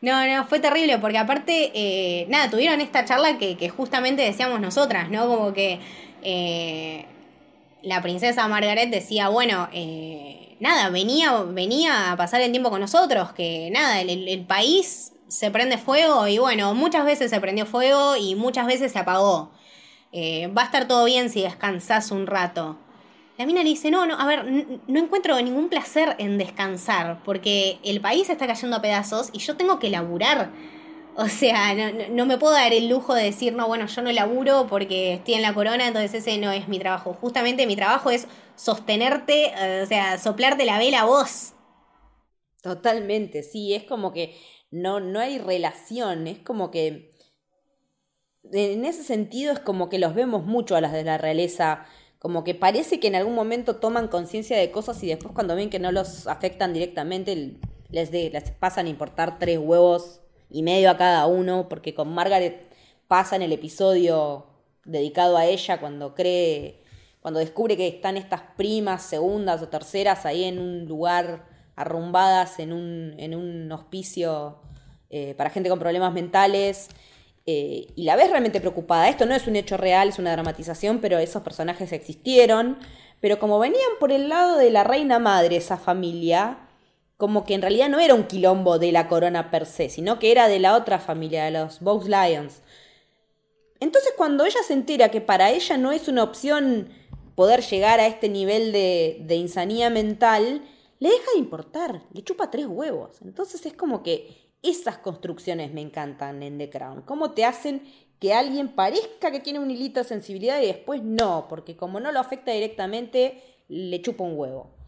No, no, fue terrible, porque aparte, eh, nada, tuvieron esta charla que, justamente decíamos nosotras, ¿no? Como que eh, la princesa Margaret decía, bueno, eh, nada, venía, venía a pasar el tiempo con nosotros, que nada, el, país se prende fuego y bueno, muchas veces se prendió fuego y muchas veces se apagó. va a estar todo bien si descansás un rato. La mina le dice, no, no, a ver, no encuentro ningún placer en descansar, porque el país está cayendo a pedazos y yo tengo que laburar. O sea, no, me puedo dar el lujo de decir, no, bueno, yo no laburo porque estoy en la corona, entonces ese no es mi trabajo. Justamente mi trabajo es sostenerte, eh, o sea, soplarte la vela a vos. Totalmente, sí, es como que no, no hay relación, es como que... En ese sentido es como que los vemos mucho a las de la realeza como que parece que en algún momento toman conciencia de cosas y después cuando ven que no los afectan directamente les, les pasan a importar tres huevos y medio a cada uno, porque con Margaret pasa en el episodio dedicado a ella cuando cree, cuando descubre que están estas primas, segundas o terceras ahí en un lugar arrumbadas en un, en un hospicio eh, para gente con problemas mentales eh, y la ves realmente preocupada. Esto no es un hecho real, es una dramatización, pero esos personajes existieron. Pero como venían por el lado de la reina madre, esa familia, como que en realidad no era un quilombo de la corona per se, sino que era de la otra familia, de los Bows Lions. Entonces cuando ella se entera que para ella no es una opción poder llegar a este nivel de, de insanía mental, le deja de importar, le chupa tres huevos. Entonces es como que esas construcciones me encantan en The Crown. Cómo te hacen que alguien parezca que tiene un hilito de sensibilidad y después no, porque como no lo afecta directamente, le chupa un huevo.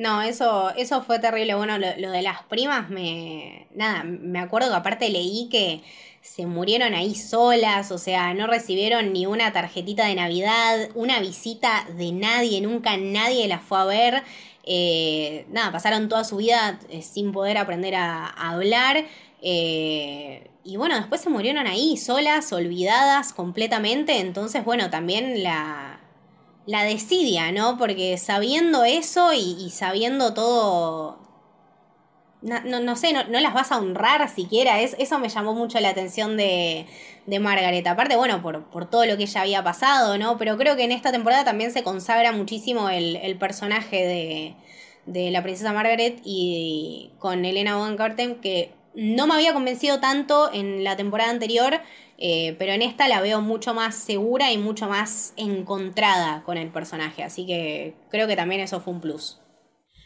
No, eso, eso fue terrible. Bueno, lo, de las primas, me. Nada, me acuerdo que aparte leí que se murieron ahí solas, o sea, no recibieron ni una tarjetita de Navidad, una visita de nadie, nunca nadie las fue a ver. Eh, nada, pasaron toda su vida eh, sin poder aprender a, hablar. Eh, y bueno, después se murieron ahí, solas, olvidadas completamente. Entonces, bueno, también la, la desidia, ¿no? Porque sabiendo eso y sabiendo todo, no, no, sé, no, no, las vas a honrar siquiera. Es, eso me llamó mucho la atención de, de Margaret. Aparte, bueno, por, por, todo lo que ella había pasado, ¿no? Pero creo que en esta temporada también se consagra muchísimo el, el personaje de, de, la princesa Margaret y con Elena Bonham Carter, que no me había convencido tanto en la temporada anterior, eh, pero en esta la veo mucho más segura y mucho más encontrada con el personaje. Así que creo que también eso fue un plus.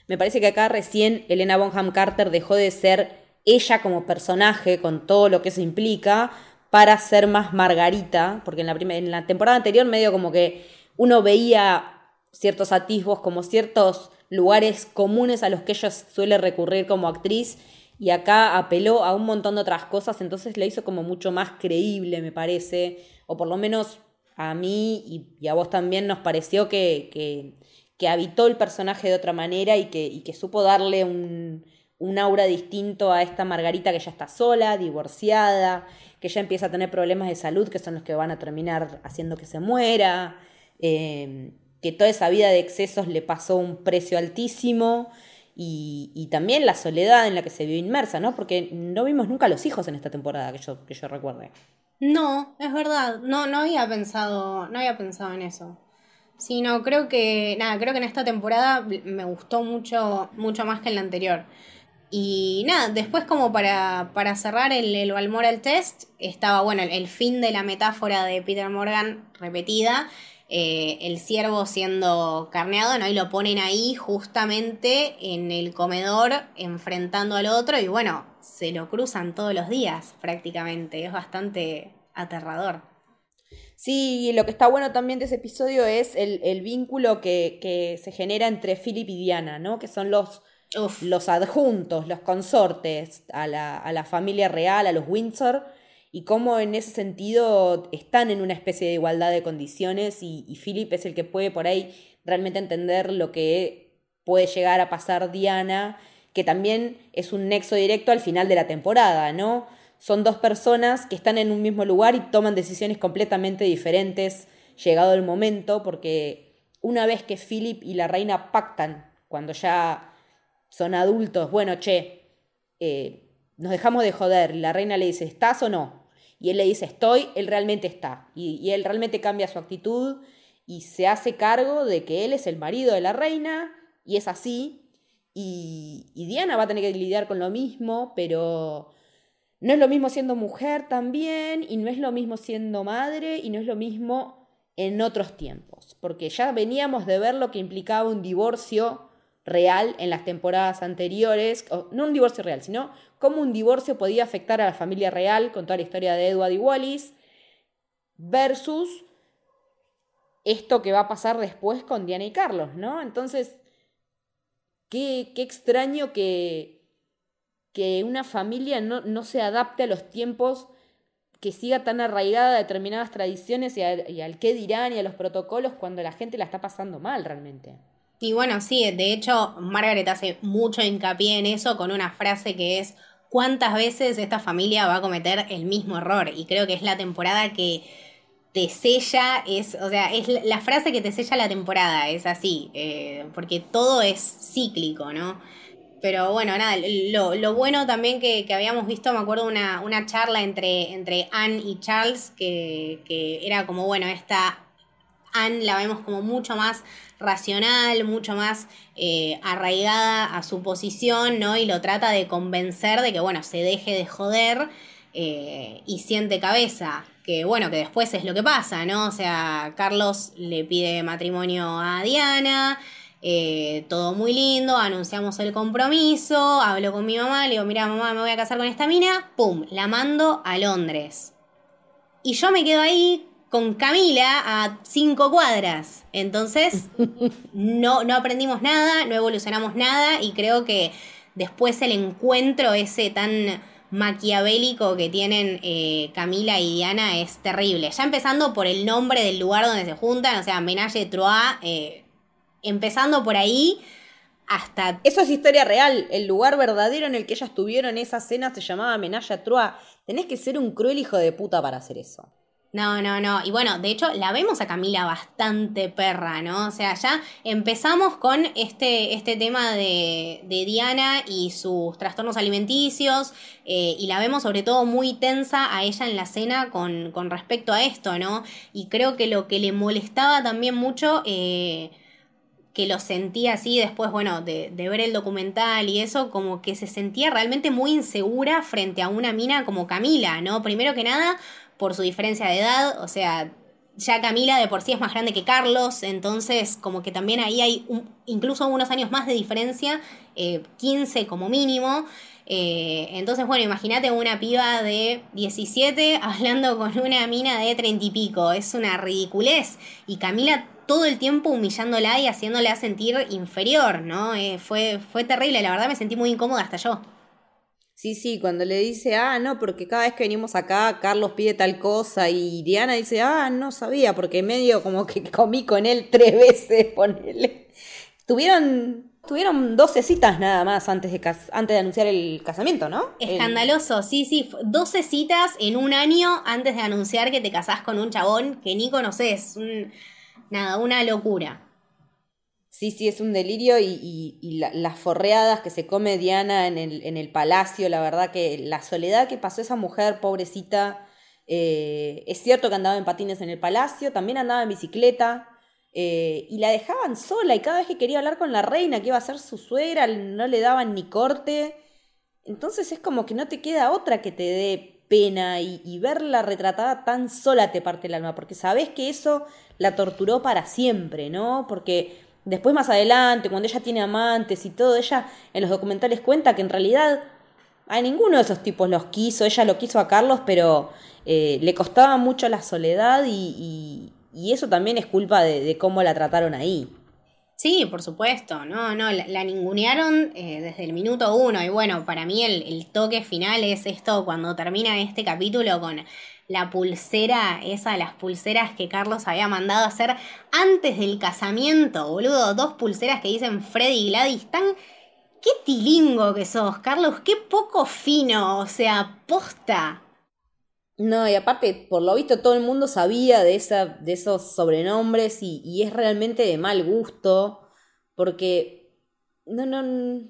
Me parece que acá recién Elena Bonham Carter dejó de ser ella como personaje, con todo lo que eso implica, para ser más Margarita, porque en la, en la temporada anterior medio como que uno veía ciertos atisbos, como ciertos lugares comunes a los que ella suele recurrir como actriz y acá apeló a un montón de otras cosas, entonces le hizo como mucho más creíble, me parece, o por lo menos a mí y, a vos también nos pareció que, que, que, habitó el personaje de otra manera y que, y que supo darle un, un aura distinto a esta Margarita que ya está sola, divorciada, que ya empieza a tener problemas de salud que son los que van a terminar haciendo que se muera, eh, que toda esa vida de excesos le pasó un precio altísimo y, también la soledad en la que se vio inmersa, ¿no? Porque no vimos nunca a los hijos en esta temporada que yo, que yo recuerde. No, es verdad, no, no había pensado, no había pensado en eso. Sino creo que, nada, creo que en esta temporada me gustó mucho, mucho más que en la anterior. Y nada, después como para, para cerrar el, el Balmoral Test, estaba, bueno, el, fin de la metáfora de Peter Morgan repetida, eh, el ciervo siendo carneado, ¿no? Y lo ponen ahí justamente en el comedor enfrentando al otro y bueno, se lo cruzan todos los días prácticamente, es bastante aterrador. Sí, y lo que está bueno también de ese episodio es el, vínculo que, que, se genera entre Philip y Diana, ¿no? Que son los, los adjuntos, los consortes a la, a la familia real, a los Windsor, y cómo en ese sentido están en una especie de igualdad de condiciones y, Philip es el que puede por ahí realmente entender lo que puede llegar a pasar Diana, que también es un nexo directo al final de la temporada, ¿no? Son dos personas que están en un mismo lugar y toman decisiones completamente diferentes llegado el momento, porque una vez que Philip y la reina pactan, cuando ya son adultos, bueno, che, eh, nos dejamos de joder, la reina le dice, ¿estás o no? Y él le dice estoy, él realmente está. Y, él realmente cambia su actitud y se hace cargo de que él es el marido de la reina y es así. Y, y Diana va a tener que lidiar con lo mismo, pero no es lo mismo siendo mujer también, y no es lo mismo siendo madre, y no es lo mismo en otros tiempos, porque ya veníamos de ver lo que implicaba un divorcio real en las temporadas anteriores, no un divorcio real, sino cómo un divorcio podía afectar a la familia real con toda la historia de Edward y Wallis, versus esto que va a pasar después con Diana y Carlos, ¿no? Entonces, qué, qué extraño que, que una familia no, no, se adapte a los tiempos, que siga tan arraigada a determinadas tradiciones y, y al qué dirán y a los protocolos cuando la gente la está pasando mal realmente. Y bueno, sí, de hecho, Margaret hace mucho hincapié en eso con una frase que es cuántas veces esta familia va a cometer el mismo error. Y creo que es la temporada que te sella, es, o sea, es la frase que te sella la temporada, es así, eh, porque todo es cíclico, ¿no? Pero bueno, nada, lo, bueno también que, habíamos visto, me acuerdo una, una charla entre, entre Anne y Charles, que, que era como, bueno, esta Anne la vemos como mucho más racional, mucho más eh, arraigada a su posición, ¿no? Y lo trata de convencer de que, bueno, se deje de joder eh, y siente cabeza. Que bueno, que después es lo que pasa, ¿no? O sea, Carlos le pide matrimonio a Diana, eh, todo muy lindo, anunciamos el compromiso, hablo con mi mamá, le digo, mira mamá, me voy a casar con esta mina, ¡pum! La mando a Londres. Y yo me quedo ahí con Camila a cinco cuadras. Entonces, no, no aprendimos nada, no evolucionamos nada y creo que después el encuentro ese tan maquiavélico que tienen eh, Camila y Diana es terrible. Ya empezando por el nombre del lugar donde se juntan, o sea, Menage Trois, eh, empezando por ahí hasta... Eso es historia real, el lugar verdadero en el que ellas tuvieron esa cena se llamaba Menage Trois. Tenés que ser un cruel hijo de puta para hacer eso. No, no, no. Y bueno, de hecho, la vemos a Camila bastante perra, ¿no? O sea, ya empezamos con este, este tema de, de Diana y sus trastornos alimenticios. Eh, y la vemos sobre todo muy tensa a ella en la cena con, con, respecto a esto, ¿no? Y creo que lo que le molestaba también mucho. Eh, que lo sentía así después, bueno, de, de, ver el documental y eso, como que se sentía realmente muy insegura frente a una mina como Camila, ¿no? Primero que nada, por su diferencia de edad, o sea, ya Camila de por sí es más grande que Carlos, entonces como que también ahí hay incluso unos años más de diferencia, 15 eh, como mínimo. Eh, entonces, bueno, imagínate una piba de 17 hablando con una mina de 30 y pico, es una ridiculez. Y Camila todo el tiempo humillándola y haciéndola sentir inferior, ¿no? Eh, fue, fue terrible, la verdad me sentí muy incómoda hasta yo. Sí, sí, cuando le dice, ah, no, porque cada vez que venimos acá, Carlos pide tal cosa, y Diana dice, ah, no sabía, porque medio como que comí con él tres veces, ponele. Tuvieron, tuvieron 12 citas nada más antes de, antes de anunciar el casamiento, ¿no? Escandaloso, sí, sí, 12 citas en un año antes de anunciar que te casás con un chabón que ni conoces. nada, una locura. Sí, sí, es un delirio y, las forreadas que se come Diana en el, en el, palacio, la verdad que la soledad que pasó esa mujer, pobrecita, eh, es cierto que andaba en patines en el palacio, también andaba en bicicleta eh, y la dejaban sola y cada vez que quería hablar con la reina, que iba a ser su suegra, no le daban ni corte. Entonces es como que no te queda otra que te dé pena y, y verla retratada tan sola te parte el alma, porque sabes que eso la torturó para siempre, ¿no? Porque Después más adelante, cuando ella tiene amantes y todo, ella en los documentales cuenta que en realidad a ninguno de esos tipos los quiso, ella lo quiso a Carlos, pero eh, le costaba mucho la soledad y, eso también es culpa de, cómo la trataron ahí. Sí, por supuesto, no, no, la, ningunearon eh, desde el minuto uno y bueno, para mí el, el toque final es esto cuando termina este capítulo con la pulsera, esa las pulseras que Carlos había mandado hacer antes del casamiento, boludo. Dos pulseras que dicen Freddy y Gladys. Tan. ¡Qué tilingo que sos, Carlos! ¡Qué poco fino! O sea, posta. No, y aparte, por lo visto, todo el mundo sabía de, esa, de esos sobrenombres y, y es realmente de mal gusto. Porque. No, no.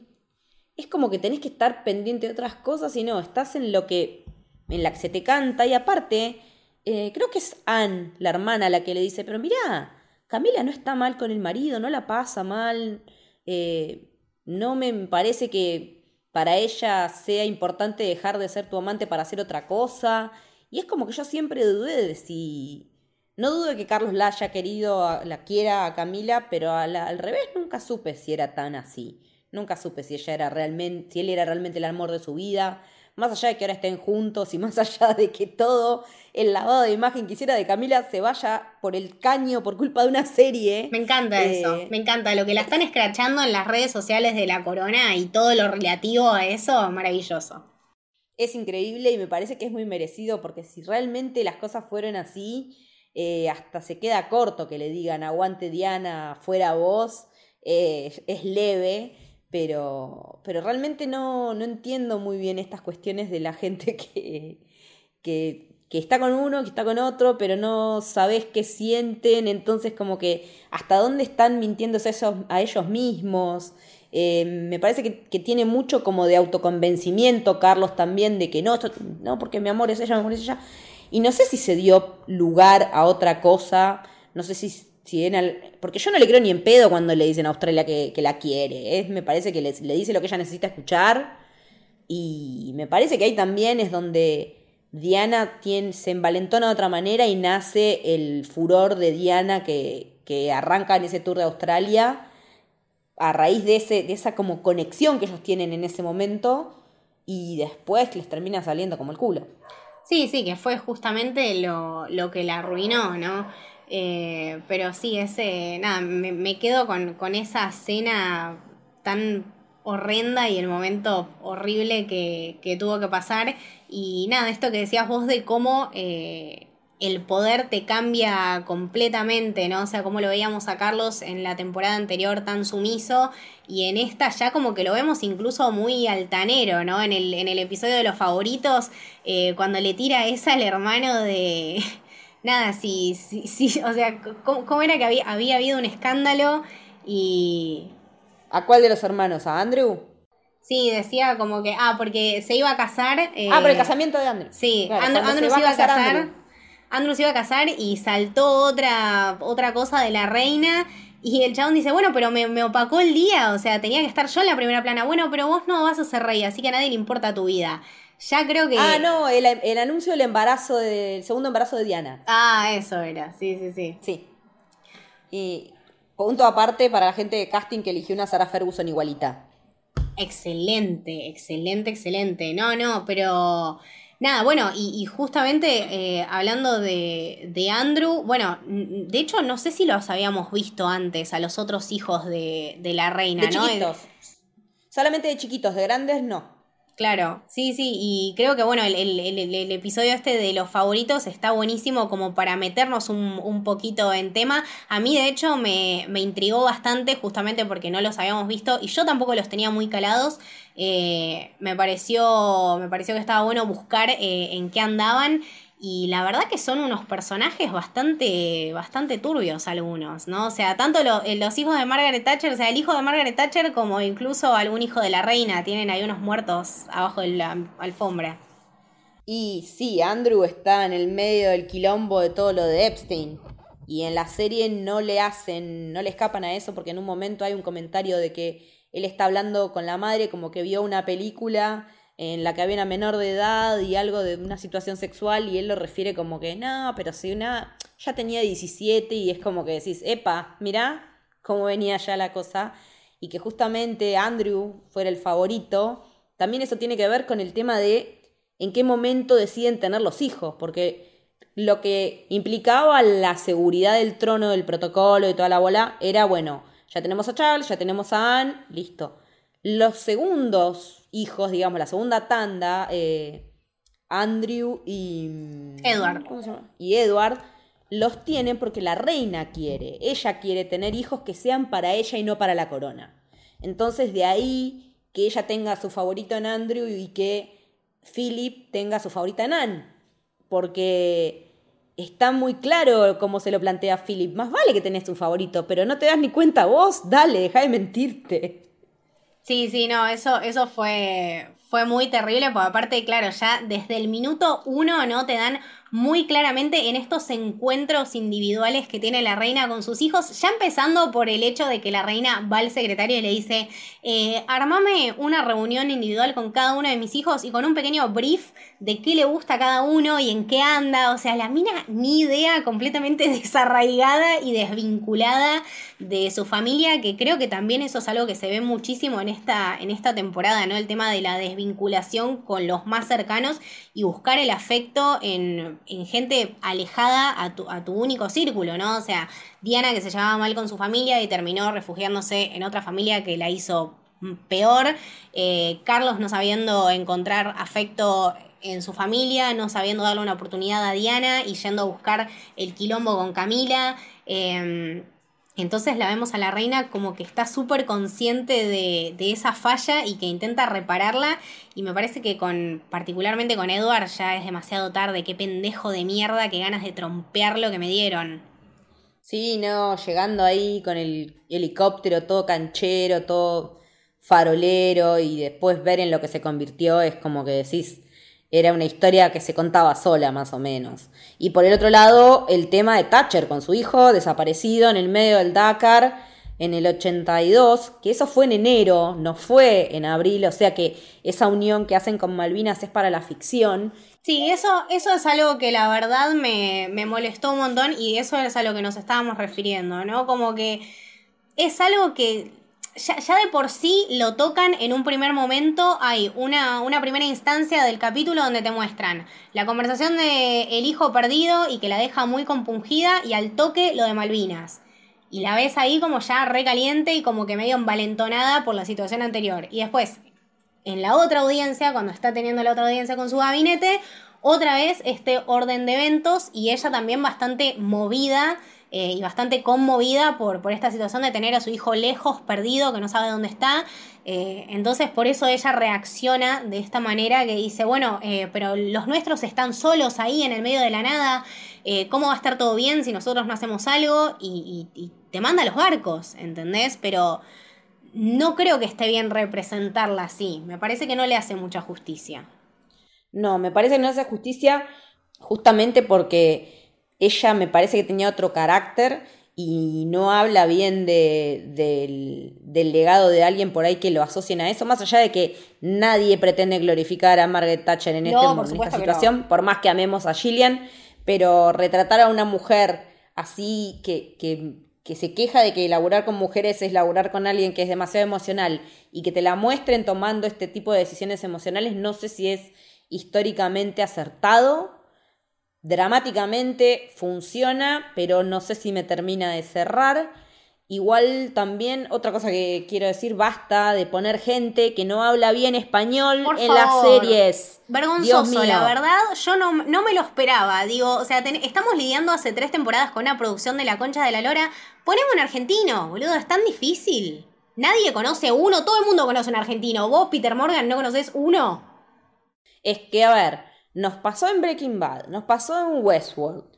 Es como que tenés que estar pendiente de otras cosas y no, estás en lo que en la que se te canta. Y aparte, eh, creo que es Anne, la hermana, la que le dice, pero mira, Camila no está mal con el marido, no la pasa mal, eh, no me parece que para ella sea importante dejar de ser tu amante para hacer otra cosa. Y es como que yo siempre dudé de si... No dudo de que Carlos la haya querido, la quiera a Camila, pero al revés nunca supe si era tan así. Nunca supe si ella era realmente, si él era realmente el amor de su vida, más allá de que ahora estén juntos y más allá de que todo el lavado de imagen que hiciera de Camila se vaya por el caño por culpa de una serie. Me encanta eso, eh, me encanta. Lo que la están escrachando en las redes sociales de la corona y todo lo relativo a eso, maravilloso. Es increíble y me parece que es muy merecido porque si realmente las cosas fueron así, eh, hasta se queda corto que le digan aguante Diana, fuera vos, eh, es leve pero, pero realmente no, no entiendo muy bien estas cuestiones de la gente que, que, está con uno, que está con otro, pero no sabes qué sienten, entonces como que hasta dónde están mintiéndose a ellos mismos. Eh, me parece que, tiene mucho como de autoconvencimiento Carlos también, de que no, no, porque mi amor es ella, mi amor es ella. Y no sé si se dio lugar a otra cosa, no sé si porque yo no le creo ni en pedo cuando le dicen a Australia que, la quiere. Es, me parece que le, dice lo que ella necesita escuchar. Y me parece que ahí también es donde Diana se envalentona de otra manera y nace el furor de Diana que arranca en ese tour de Australia a raíz de, ese, de esa como conexión que ellos tienen en ese momento y después les termina saliendo como el culo. Sí, sí, que fue justamente lo, lo que la arruinó, ¿no? Eh, pero sí, ese, nada, me, quedo con, esa escena tan horrenda y el momento horrible que, tuvo que pasar. Y nada, esto que decías vos de cómo eh, el poder te cambia completamente, ¿no? O sea, como lo veíamos a Carlos en la temporada anterior tan sumiso y en esta ya como que lo vemos incluso muy altanero, ¿no? En el, en el episodio de los favoritos, eh, cuando le tira esa al hermano de nada, sí, sí, sí, o sea, ¿cómo, era que había, había habido un escándalo y... ¿A cuál de los hermanos? ¿A Andrew? Sí, decía como que, ah, porque se iba a casar. Eh, ah, por el casamiento de Andrew. Sí, Andrew, se, iba a casar. Andrew. se iba a casar y saltó otra, otra cosa de la reina. Y el chabón dice, bueno, pero me, me, opacó el día, o sea, tenía que estar yo en la primera plana. Bueno, pero vos no vas a ser rey, así que a nadie le importa tu vida. Ya creo que. Ah, no, el, anuncio del embarazo, del segundo embarazo de Diana. Ah, eso era, sí, sí, sí. Sí. Y punto aparte para la gente de casting que eligió una Sarah Ferguson igualita. Excelente, excelente, excelente. No, no, pero Nada, bueno, y, justamente eh, hablando de, de, Andrew, bueno, de hecho no sé si los habíamos visto antes a los otros hijos de, de la reina, de ¿no? Chiquitos. Solamente de chiquitos, de grandes no. Claro, sí, sí, y creo que bueno, el, el, episodio este de los favoritos está buenísimo como para meternos un, un poquito en tema. A mí de hecho me, me, intrigó bastante justamente porque no los habíamos visto y yo tampoco los tenía muy calados. Eh, me, pareció, me pareció que estaba bueno buscar eh, en qué andaban y la verdad que son unos personajes bastante, bastante turbios algunos, ¿no? O sea, tanto eh, los hijos de Margaret Thatcher, o sea, el hijo de Margaret Thatcher como incluso algún hijo de la reina, tienen ahí unos muertos abajo de la alfombra. Y sí, Andrew está en el medio del quilombo de todo lo de Epstein. Y en la serie no le hacen, no le escapan a eso porque en un momento hay un comentario de que él está hablando con la madre como que vio una película en la que había una menor de edad y algo de una situación sexual y él lo refiere como que no, pero si una ya tenía 17 y es como que decís, epa, mirá cómo venía ya la cosa y que justamente Andrew fuera el favorito, también eso tiene que ver con el tema de en qué momento deciden tener los hijos, porque lo que implicaba la seguridad del trono, del protocolo y toda la bola era, bueno, ya tenemos a Charles, ya tenemos a Anne, listo. Los segundos hijos, digamos, la segunda tanda, eh, Andrew y... Edward. ¿Cómo se llama? Y Edward los tienen porque la reina quiere. Ella quiere tener hijos que sean para ella y no para la corona. Entonces de ahí que ella tenga su favorito en Andrew y que Philip tenga su favorita en Anne. Porque está muy claro cómo se lo plantea Philip. Más vale que tenés tu favorito, pero no te das ni cuenta vos. Dale, deja de mentirte. Sí, sí, no, eso, eso fue, fue muy terrible, porque aparte, claro, ya desde el minuto uno, ¿no? Te dan muy claramente en estos encuentros individuales que tiene la reina con sus hijos, ya empezando por el hecho de que la reina va al secretario y le dice, eh, armame una reunión individual con cada uno de mis hijos y con un pequeño brief de qué le gusta a cada uno y en qué anda, o sea, la mina ni idea, completamente desarraigada y desvinculada de su familia, que creo que también eso es algo que se ve muchísimo en esta, en esta temporada, ¿no? El tema de la desvinculación con los más cercanos y buscar el afecto en en gente alejada a tu, a tu único círculo, ¿no? O sea, Diana que se llevaba mal con su familia y terminó refugiándose en otra familia que la hizo peor, eh, Carlos no sabiendo encontrar afecto en su familia, no sabiendo darle una oportunidad a Diana y yendo a buscar el quilombo con Camila. Eh, entonces la vemos a la reina como que está súper consciente de, esa falla y que intenta repararla. Y me parece que con, particularmente con Edward, ya es demasiado tarde. Qué pendejo de mierda, qué ganas de trompear lo que me dieron. Sí, no, llegando ahí con el helicóptero todo canchero, todo farolero y después ver en lo que se convirtió es como que decís, era una historia que se contaba sola, más o menos. Y por el otro lado, el tema de Thatcher con su hijo, desaparecido en el medio del Dakar en el 82, que eso fue en enero, no fue en abril, o sea que esa unión que hacen con Malvinas es para la ficción. Sí, eso, eso es algo que la verdad me, me molestó un montón y eso es a lo que nos estábamos refiriendo, ¿no? Como que es algo que ya, de por sí lo tocan en un primer momento. Hay una, una, primera instancia del capítulo donde te muestran la conversación de el hijo perdido y que la deja muy compungida y al toque lo de Malvinas. Y la ves ahí como ya recaliente y como que medio envalentonada por la situación anterior. Y después, en la otra audiencia, cuando está teniendo la otra audiencia con su gabinete, otra vez este orden de eventos y ella también bastante movida eh, y bastante conmovida por, por esta situación de tener a su hijo lejos, perdido, que no sabe dónde está. Eh, entonces por eso ella reacciona de esta manera que dice, bueno, eh, pero los nuestros están solos ahí en el medio de la nada, ¿cómo va a estar todo bien si nosotros no hacemos algo? Y, y te manda a los barcos, ¿entendés? Pero no creo que esté bien representarla así, me parece que no le hace mucha justicia. No, me parece que no hace justicia justamente porque ella me parece que tenía otro carácter y no habla bien de, del, legado de alguien por ahí que lo asocien a eso, más allá de que nadie pretende glorificar a Margaret Thatcher en, este, esta situación, por más que amemos a Gillian, pero retratar a una mujer así que, que, que se queja de que laburar con mujeres es laburar con alguien que es demasiado emocional y que te la muestren tomando este tipo de decisiones emocionales, no sé si es históricamente acertado. Dramáticamente funciona, pero no sé si me termina de cerrar. Igual también otra cosa que quiero decir, basta de poner gente que no habla bien español en las series. Vergonzoso, la verdad, yo no, no, me lo esperaba. Digo, o sea, estamos lidiando hace tres temporadas con una producción de La Concha de la Lora. Ponemos un argentino, boludo, es tan difícil. Nadie conoce uno, todo el mundo conoce un argentino. Vos, Peter Morgan, ¿no conoces uno? Es que, a ver, nos pasó en Breaking Bad, nos pasó en Westworld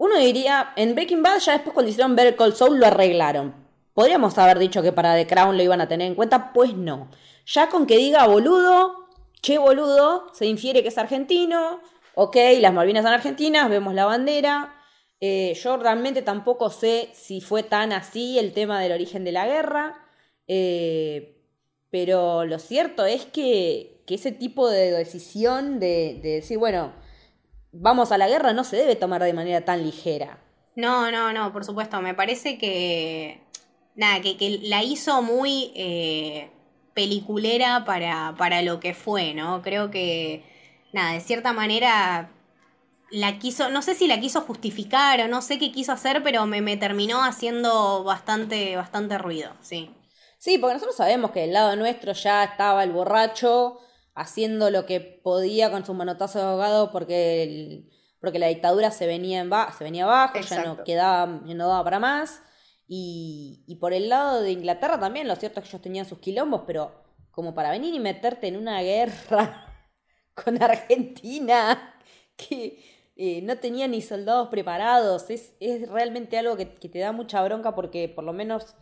uno diría, en Breaking Bad ya después cuando hicieron Better Call Saul lo arreglaron. Podríamos haber dicho que para The Crown lo iban a tener en cuenta, pues no. Ya con que diga boludo, che boludo, se infiere que es argentino, ok, las Malvinas son argentinas, vemos la bandera. Eh, yo realmente tampoco sé si fue tan así el tema del origen de la guerra, eh, pero lo cierto es que, ese tipo de decisión de decir, bueno, vamos a la guerra no se debe tomar de manera tan ligera. No, no, no, por supuesto. Me parece que. Nada, que, la hizo muy eh, peliculera para, para lo que fue, ¿no? Creo que. Nada, de cierta manera. La quiso. No sé si la quiso justificar o no sé qué quiso hacer, pero me, me terminó haciendo bastante, bastante ruido, sí. Sí, porque nosotros sabemos que del lado nuestro ya estaba el borracho haciendo lo que podía con su manotazo de abogado porque, porque la dictadura se venía, en se venía abajo, ya no quedaba, ya no daba para más. Y, y, por el lado de Inglaterra también, lo cierto es que ellos tenían sus quilombos, pero como para venir y meterte en una guerra con Argentina, que eh, no tenía ni soldados preparados, es, es realmente algo que, que, te da mucha bronca porque por lo menos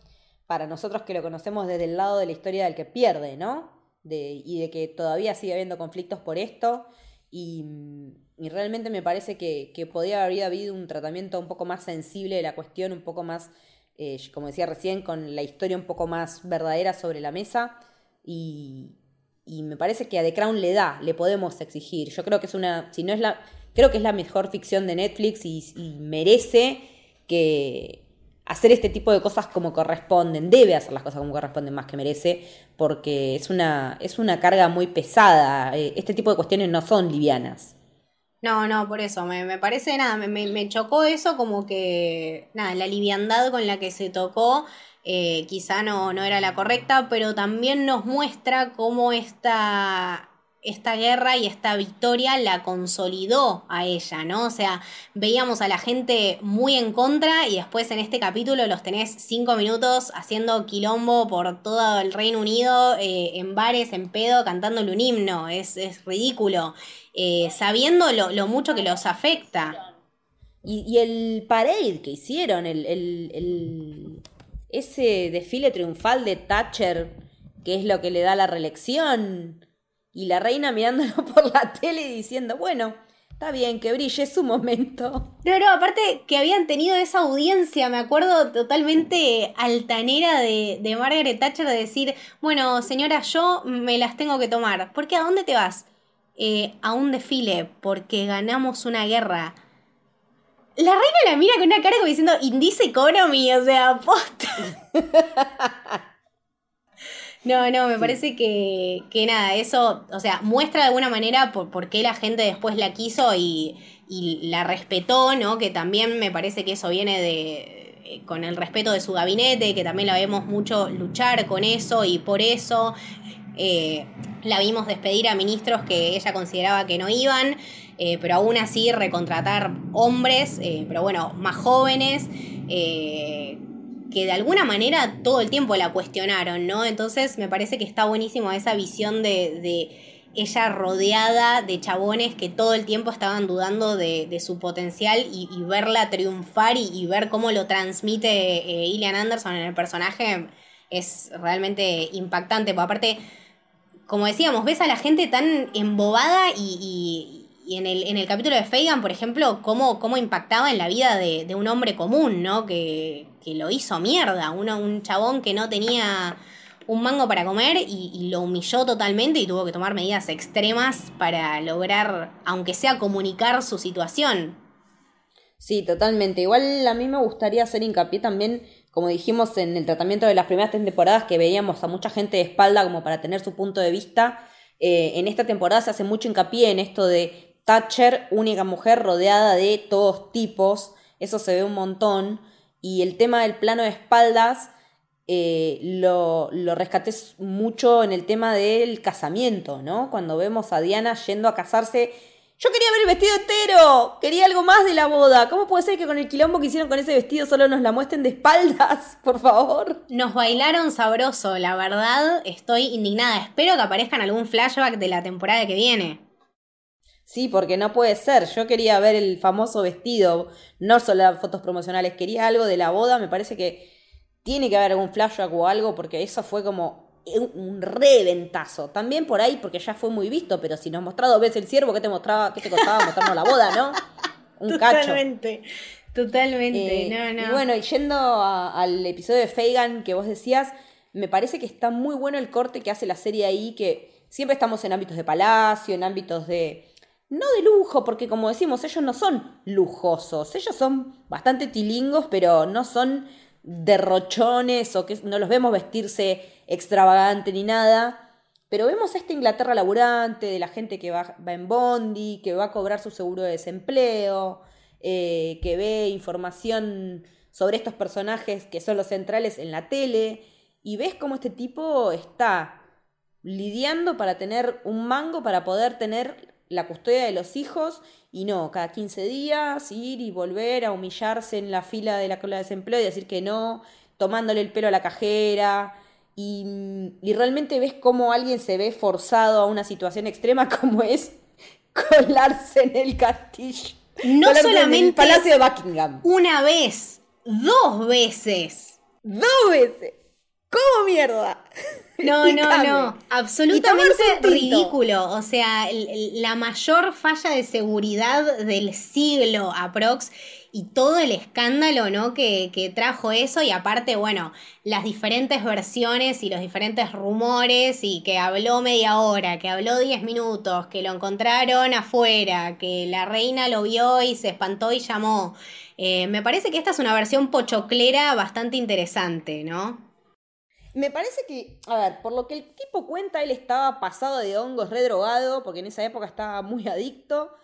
para nosotros que lo conocemos desde el lado de la historia del que pierde, ¿no? Y de que todavía sigue habiendo conflictos por esto. Y, realmente me parece que, podría haber habido un tratamiento un poco más sensible de la cuestión, un poco más, eh, como decía recién, con la historia un poco más verdadera sobre la mesa. Y, me parece que a The Crown le da, le podemos exigir. Yo creo que es una, si no es la, creo que es la mejor ficción de Netflix y merece que, hacer este tipo de cosas como corresponden, debe hacer las cosas como corresponden más que merece, porque es una, es una carga muy pesada. Eh, este tipo de cuestiones no son livianas. No, no, por eso, me, parece nada, me, me, chocó eso como que, nada, la liviandad con la que se tocó eh, quizá no, no era la correcta, pero también nos muestra cómo esta esta guerra y esta victoria la consolidó a ella, ¿no? O sea, veíamos a la gente muy en contra y después en este capítulo los tenés cinco minutos haciendo quilombo por todo el Reino Unido, eh, en bares, en pedo, cantándole un himno. Es, ridículo. Eh, sabiendo lo, mucho que los afecta. Y, el parade que hicieron, el, el, ese desfile triunfal de Thatcher, que es lo que le da la reelección y la reina mirándolo por la tele y diciendo, bueno, está bien, que brille su momento. No, no, aparte que habían tenido esa audiencia, me acuerdo totalmente altanera de, de Margaret Thatcher de decir, bueno, señora, yo me las tengo que tomar. ¿Por qué? ¿A dónde te vas? Eh, a un desfile, porque ganamos una guerra. La reina la mira con una cara como diciendo, Indice Economy, o sea, posta. No, no, me parece que, que, nada, eso, o sea, muestra de alguna manera por, por qué la gente después la quiso y, y, la respetó, ¿no? Que también me parece que eso viene de eh, con el respeto de su gabinete, que también la vemos mucho luchar con eso y por eso eh, la vimos despedir a ministros que ella consideraba que no iban, eh, pero aún así recontratar hombres, pero bueno, más jóvenes que de alguna manera todo el tiempo la cuestionaron, ¿no? Entonces me parece que está buenísimo esa visión de, ella rodeada de chabones que todo el tiempo estaban dudando de, su potencial y, verla triunfar y, ver cómo lo transmite eh, Ilian Anderson en el personaje es realmente impactante. Porque aparte, como decíamos, ves a la gente tan embobada y, en, el, en el capítulo de Fagan, por ejemplo, cómo, cómo impactaba en la vida de, de un hombre común, ¿no? Que, que lo hizo mierda. Uno, un chabón que no tenía un mango para comer y, lo humilló totalmente y tuvo que tomar medidas extremas para lograr, aunque sea comunicar su situación. Sí, totalmente. Igual a mí me gustaría hacer hincapié también, como dijimos en el tratamiento de las primeras temporadas, que veíamos a mucha gente de espalda como para tener su punto de vista. Eh, en esta temporada se hace mucho hincapié en esto de Thatcher, única mujer rodeada de todos tipos, eso se ve un montón, y el tema del plano de espaldas eh, lo, lo rescaté mucho en el tema del casamiento, ¿no? Cuando vemos a Diana yendo a casarse yo quería ver el vestido entero, quería algo más de la boda. ¿Cómo puede ser que con el quilombo que hicieron con ese vestido solo nos la muestren de espaldas, por favor? Nos bailaron sabroso, la verdad, estoy indignada. Espero que aparezcan algún flashback de la temporada que viene. Sí, porque no puede ser. Yo quería ver el famoso vestido, no solo las fotos promocionales, quería algo de la boda. Me parece que tiene que haber algún flashback o algo, porque eso fue como un reventazo. También por ahí, porque ya fue muy visto, pero si nos mostrado ves el ciervo, ¿qué te mostraba? ¿Qué te costaba mostrarnos la boda, no? Un Totalmente. Totalmente, eh, no, no. Y bueno, yendo al episodio de Fagan que vos decías, me parece que está muy bueno el corte que hace la serie ahí, que siempre estamos en ámbitos de palacio, en ámbitos de... No de lujo, porque como decimos, ellos no son lujosos, ellos son bastante tilingos, pero no son derrochones o que no los vemos vestirse extravagante ni nada, pero vemos a esta Inglaterra laburante, de la gente que va, en Bondi, que va a cobrar su seguro de desempleo, eh, que ve información sobre estos personajes que son los centrales en la tele, y ves cómo este tipo está lidiando para tener un mango, para poder tener la custodia de los hijos y no, cada 15 días ir y volver a humillarse en la fila de la cola de desempleo y decir que no, tomándole el pelo a la cajera. Y, y realmente ves cómo alguien se ve forzado a una situación extrema como es colarse en el castillo. No solamente en el Palacio de Buckingham. Una vez, dos veces. Dos veces. ¿Cómo mierda? No, no, no. Absolutamente ridículo. O sea, la mayor falla de seguridad del siglo aprox y todo el escándalo ¿no? que, que, trajo eso y aparte, bueno, las diferentes versiones y los diferentes rumores y que habló media hora, que habló diez minutos, que lo encontraron afuera, que la reina lo vio y se espantó y llamó. Eh, me parece que esta es una versión pochoclera bastante interesante, ¿no? Me parece que, a ver, por lo que el tipo cuenta, él estaba pasado de hongos, redrogado, porque en esa época estaba muy adicto,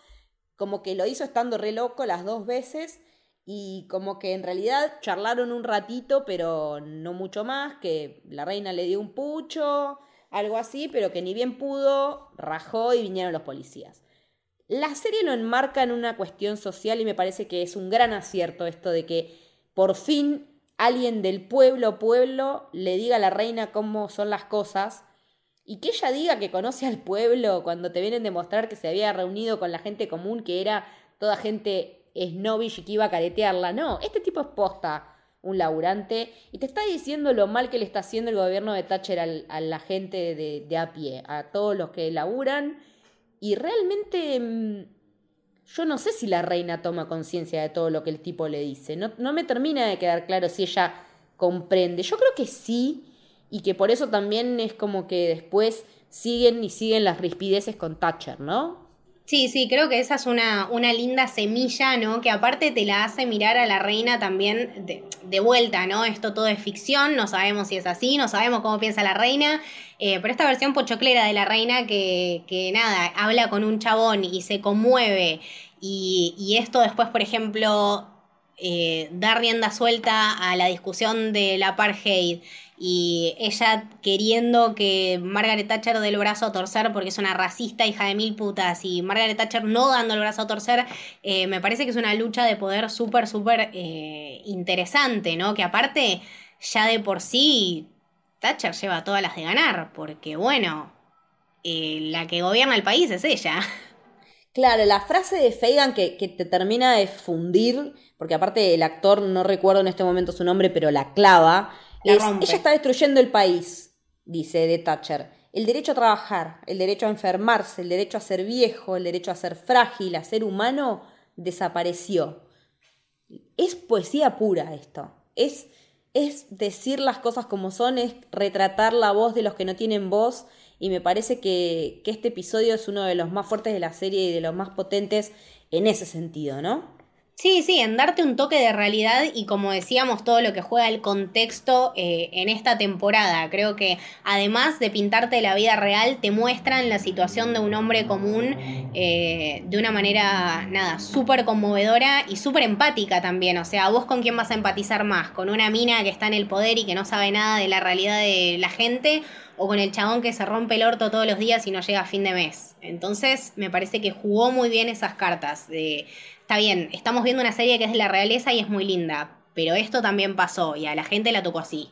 como que lo hizo estando re loco las dos veces, y como que en realidad charlaron un ratito, pero no mucho más, que la reina le dio un pucho, algo así, pero que ni bien pudo, rajó y vinieron los policías. La serie lo enmarca en una cuestión social y me parece que es un gran acierto esto de que por fin alguien del pueblo pueblo le diga a la reina cómo son las cosas y que ella diga que conoce al pueblo cuando te vienen a demostrar que se había reunido con la gente común, que era toda gente snobbish y que iba a caretearla. No, este tipo es posta un laburante y te está diciendo lo mal que le está haciendo el gobierno de Thatcher a la gente de, de a pie, a todos los que laburan y realmente mm, yo no sé si la reina toma conciencia de todo lo que el tipo le dice. No, no me termina de quedar claro si ella comprende. Yo creo que sí, y que por eso también es como que después siguen y siguen las rispideces con Thatcher, ¿no? Sí, sí, creo que esa es una, una, linda semilla, ¿no? Que aparte te la hace mirar a la reina también de, de, vuelta, ¿no? Esto todo es ficción, no sabemos si es así, no sabemos cómo piensa la reina, eh, pero esta versión pochoclera de la reina que, que nada, habla con un chabón y se conmueve y, y esto después, por ejemplo, eh, dar rienda suelta a la discusión del apartheid y ella queriendo que Margaret Thatcher dé el brazo a torcer porque es una racista hija de mil putas y Margaret Thatcher no dando el brazo a torcer, eh, me parece que es una lucha de poder súper, súper eh, interesante, ¿no? Que aparte ya de por sí Thatcher lleva todas las de ganar, porque bueno, eh, la que gobierna el país es ella. Claro, la frase de Fagan que, que te termina de fundir, porque aparte el actor, no recuerdo en este momento su nombre, pero la clava, ella está destruyendo el país, dice de Thatcher. El derecho a trabajar, el derecho a enfermarse, el derecho a ser viejo, el derecho a ser frágil, a ser humano, desapareció. Es poesía pura esto. Es, es decir las cosas como son, es retratar la voz de los que no tienen voz. Y me parece que, que este episodio es uno de los más fuertes de la serie y de los más potentes en ese sentido, ¿no? Sí, sí, en darte un toque de realidad y como decíamos, todo lo que juega el contexto eh, en esta temporada. Creo que además de pintarte la vida real, te muestran la situación de un hombre común eh, de una manera, nada, súper conmovedora y súper empática también. O sea, vos con quién vas a empatizar más, con una mina que está en el poder y que no sabe nada de la realidad de la gente o con el chabón que se rompe el orto todos los días y no llega a fin de mes. Entonces, me parece que jugó muy bien esas cartas de está bien, estamos viendo una serie que es de la realeza y es muy linda, pero esto también pasó y a la gente la tocó así.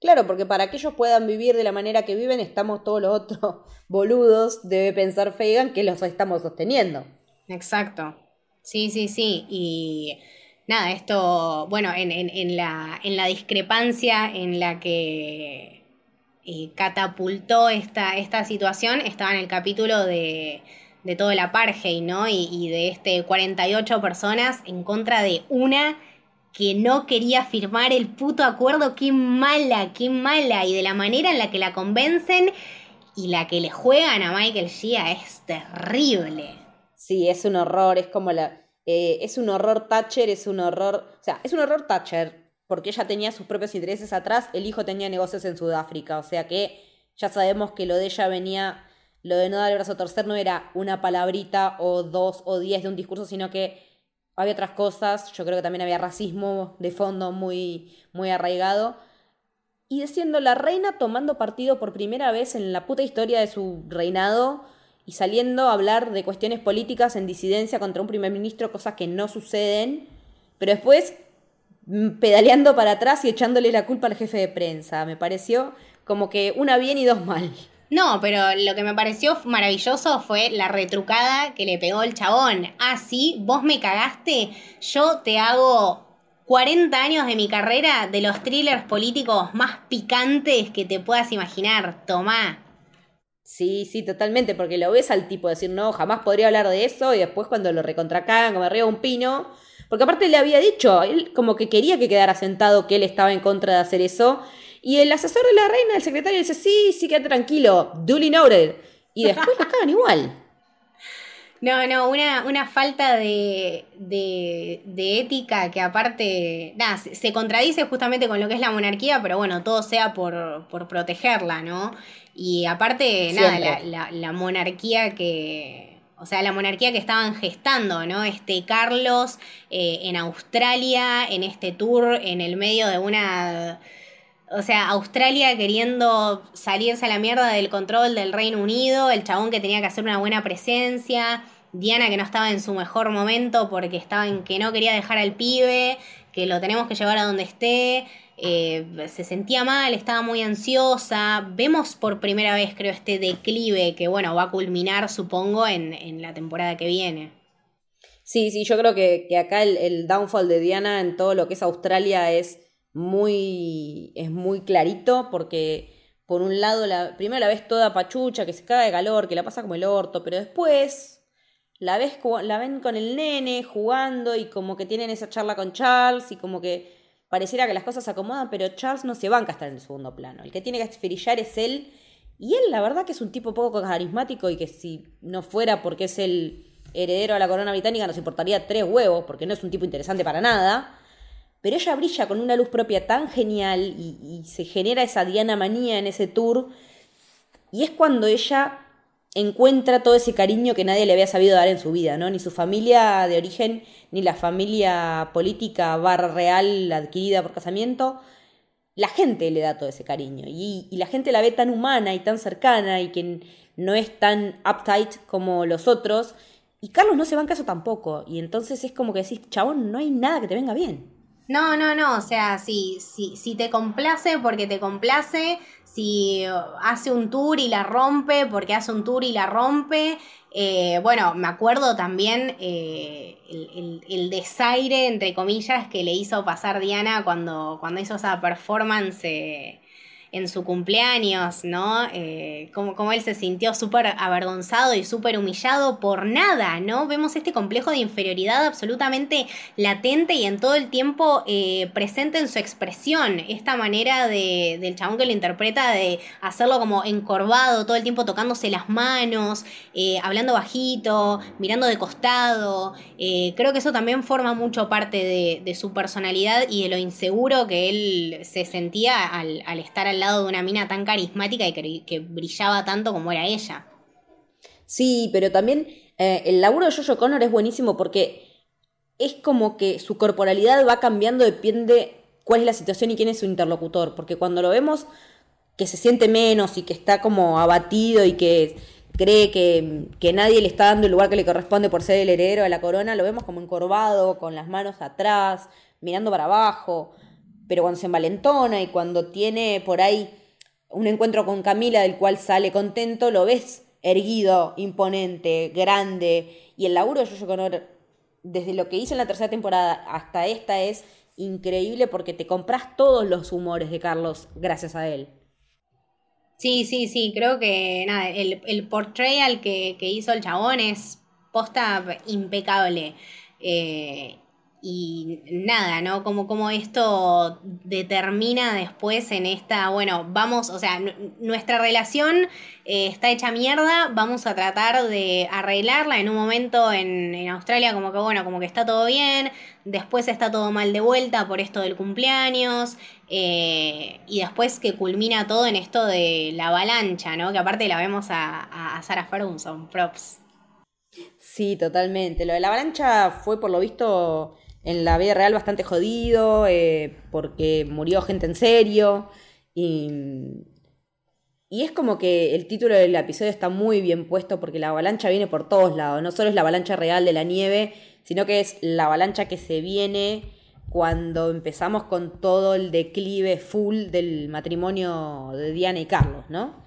Claro, porque para que ellos puedan vivir de la manera que viven, estamos todos los otros boludos, debe pensar Fagan, que los estamos sosteniendo. Exacto. Sí, sí, sí. Y nada, esto, bueno, en, la, en la discrepancia en la que eh, catapultó esta, esta situación estaba en el capítulo de de todo el apartheid, ¿no? Y, de este 48 personas en contra de una que no quería firmar el puto acuerdo, qué mala, qué mala, y de la manera en la que la convencen y la que le juegan a Michael Shea es terrible. Sí, es un horror, es como la... Eh, es un horror Thatcher, es un horror... O sea, es un horror Thatcher, porque ella tenía sus propios intereses atrás, el hijo tenía negocios en Sudáfrica, o sea que ya sabemos que lo de ella venía lo de no dar el brazo a torcer no era una palabrita o dos o diez de un discurso, sino que había otras cosas. Yo creo que también había racismo de fondo muy, muy arraigado. Y siendo la reina tomando partido por primera vez en la puta historia de su reinado y saliendo a hablar de cuestiones políticas en disidencia contra un primer ministro, cosas que no suceden, pero después pedaleando para atrás y echándole la culpa al jefe de prensa. Me pareció como que una bien y dos mal. No, pero lo que me pareció maravilloso fue la retrucada que le pegó el chabón. Ah, sí, vos me cagaste, yo te hago 40 años de mi carrera de los thrillers políticos más picantes que te puedas imaginar. Tomá. Sí, sí, totalmente, porque lo ves al tipo decir, no, jamás podría hablar de eso, y después cuando lo recontracagan como arriba un pino, porque aparte le había dicho, él como que quería que quedara sentado que él estaba en contra de hacer eso, y el asesor de la reina, el secretario, dice, sí, sí, quédate tranquilo, duly noted. Y después lo cagan igual. No, no, una, una falta de, de, ética que aparte, nada, se, contradice justamente con lo que es la monarquía, pero bueno, todo sea por, por protegerla, ¿no? Y aparte, nada, la, la, monarquía que, o sea, la monarquía que estaban gestando, ¿no? Este Carlos eh, en Australia, en este tour, en el medio de una o sea, Australia queriendo salirse a la mierda del control del Reino Unido, el chabón que tenía que hacer una buena presencia, Diana que no estaba en su mejor momento porque estaba en que no quería dejar al pibe, que lo tenemos que llevar a donde esté, eh, se sentía mal, estaba muy ansiosa. Vemos por primera vez, creo, este declive que, bueno, va a culminar, supongo, en, la temporada que viene. Sí, sí, yo creo que, acá el, el downfall de Diana en todo lo que es Australia es muy, es muy clarito porque por un lado, la, primero la ves toda pachucha, que se caga de calor, que la pasa como el orto, pero después la, ves, la ven con el nene jugando y como que tienen esa charla con Charles y como que pareciera que las cosas se acomodan, pero Charles no se banca a estar en el segundo plano. El que tiene que esferillar es él. Y él, la verdad, que es un tipo poco carismático y que si no fuera porque es el heredero a la corona británica nos importaría tres huevos, porque no es un tipo interesante para nada pero ella brilla con una luz propia tan genial y, se genera esa Diana manía en ese tour. Y es cuando ella encuentra todo ese cariño que nadie le había sabido dar en su vida, ¿no? Ni su familia de origen, ni la familia política barra real adquirida por casamiento. La gente le da todo ese cariño y, la gente la ve tan humana y tan cercana y que no es tan uptight como los otros. Y Carlos no se va en caso tampoco. Y entonces es como que decís, chabón, no hay nada que te venga bien. No, no, no, o sea, si, si, si te complace porque te complace, si hace un tour y la rompe porque hace un tour y la rompe. Eh, bueno, me acuerdo también eh, el, desaire, entre comillas, que le hizo pasar Diana cuando, cuando hizo esa performance. En su cumpleaños, ¿no? Eh, como, como él se sintió súper avergonzado y súper humillado por nada, ¿no? Vemos este complejo de inferioridad absolutamente latente y en todo el tiempo eh, presente en su expresión. Esta manera de, del chabón que lo interpreta de hacerlo como encorvado, todo el tiempo tocándose las manos, eh, hablando bajito, mirando de costado. creo que eso también forma mucho parte de, su personalidad y de lo inseguro que él se sentía al, estar al de una mina tan carismática y que, brillaba tanto como era ella. Sí, pero también eh, el laburo de Jojo Connor es buenísimo porque es como que su corporalidad va cambiando, depende cuál es la situación y quién es su interlocutor. Porque cuando lo vemos que se siente menos y que está como abatido y que cree que, que, nadie le está dando el lugar que le corresponde por ser el heredero de la corona, lo vemos como encorvado, con las manos atrás, mirando para abajo, pero cuando se envalentona y cuando tiene por ahí un encuentro con Camila del cual sale contento, lo ves erguido, imponente, grande, y el laburo de Jojo Conor, desde lo que hizo en la tercera temporada hasta esta, es increíble porque te compras todos los humores de Carlos gracias a él. Sí, sí, sí, creo que nada, el, el portrayal que, que hizo el chabón es posta impecable. Eh, y nada, ¿no? Como, como esto determina después en esta, bueno, vamos, o sea, nuestra relación eh, está hecha mierda, vamos a tratar de arreglarla en un momento en, en, Australia, como que bueno, como que está todo bien, después está todo mal de vuelta por esto del cumpleaños, eh, y después que culmina todo en esto de la avalancha, ¿no? Que aparte la vemos a, a Sarah Ferguson, props. Sí, totalmente. Lo de la avalancha fue por lo visto en la vida real bastante jodido, eh, porque murió gente en serio. Y, y es como que el título del episodio está muy bien puesto porque la avalancha viene por todos lados. No solo es la avalancha real de la nieve, sino que es la avalancha que se viene cuando empezamos con todo el declive full del matrimonio de Diana y Carlos, ¿no?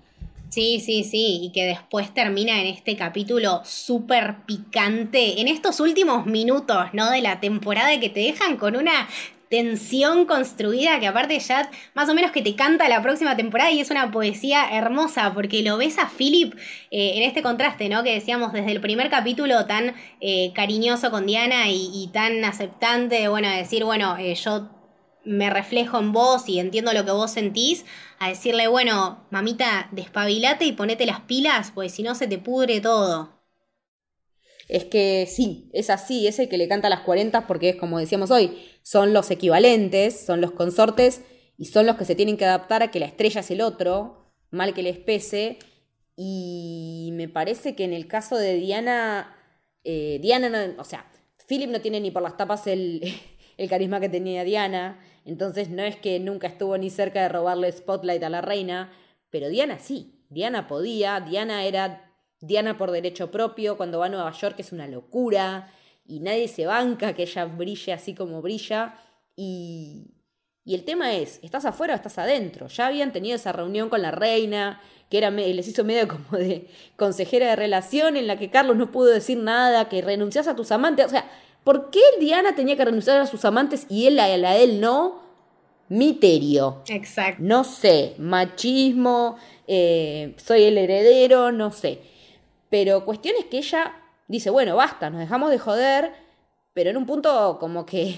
Sí, sí, sí, y que después termina en este capítulo súper picante, en estos últimos minutos, ¿no? De la temporada que te dejan con una tensión construida que aparte ya más o menos que te canta la próxima temporada y es una poesía hermosa porque lo ves a Philip eh, en este contraste, ¿no? Que decíamos desde el primer capítulo tan eh, cariñoso con Diana y, tan aceptante bueno, decir, bueno, eh, yo me reflejo en vos y entiendo lo que vos sentís, a decirle, bueno, mamita, despabilate y ponete las pilas, pues si no se te pudre todo. Es que sí, es así, es el que le canta las 40 porque es como decíamos hoy, son los equivalentes, son los consortes y son los que se tienen que adaptar a que la estrella es el otro, mal que les pese. Y me parece que en el caso de Diana, eh, Diana no, o sea, Philip no tiene ni por las tapas el, el carisma que tenía Diana, entonces no es que nunca estuvo ni cerca de robarle spotlight a la reina, pero Diana sí, Diana podía, Diana era Diana por derecho propio, cuando va a Nueva York es una locura, y nadie se banca que ella brille así como brilla, y, y el tema es, ¿estás afuera o estás adentro? Ya habían tenido esa reunión con la reina, que era, les hizo medio como de consejera de relación, en la que Carlos no pudo decir nada, que renuncias a tus amantes, o sea, ¿Por qué Diana tenía que renunciar a sus amantes y él a él no? Miterio. Exacto. No sé, machismo, eh, soy el heredero, no sé. Pero cuestión es que ella dice, bueno, basta, nos dejamos de joder, pero en un punto como que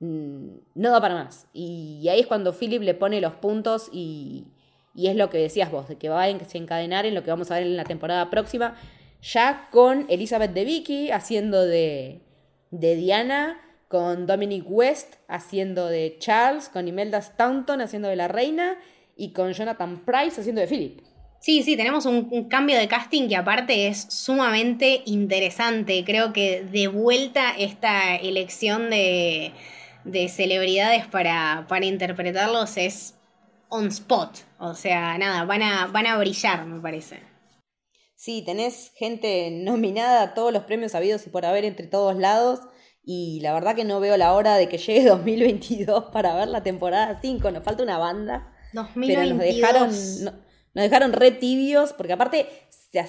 mm, no da para más. Y ahí es cuando Philip le pone los puntos y, y es lo que decías vos, de que va a encadenar en lo que vamos a ver en la temporada próxima, ya con Elizabeth de Vicky haciendo de, de Diana, con Dominic West haciendo de Charles, con Imelda Staunton haciendo de la reina y con Jonathan Price haciendo de Philip. Sí, sí, tenemos un, cambio de casting que aparte es sumamente interesante. Creo que de vuelta esta elección de, de celebridades para, para interpretarlos es on spot. O sea, nada, van a, van a brillar, me parece. Sí, tenés gente nominada a todos los premios habidos y por haber entre todos lados. Y la verdad que no veo la hora de que llegue 2022 para ver la temporada 5. Nos falta una banda. 2022. Pero nos dejaron, nos dejaron re tibios, porque aparte,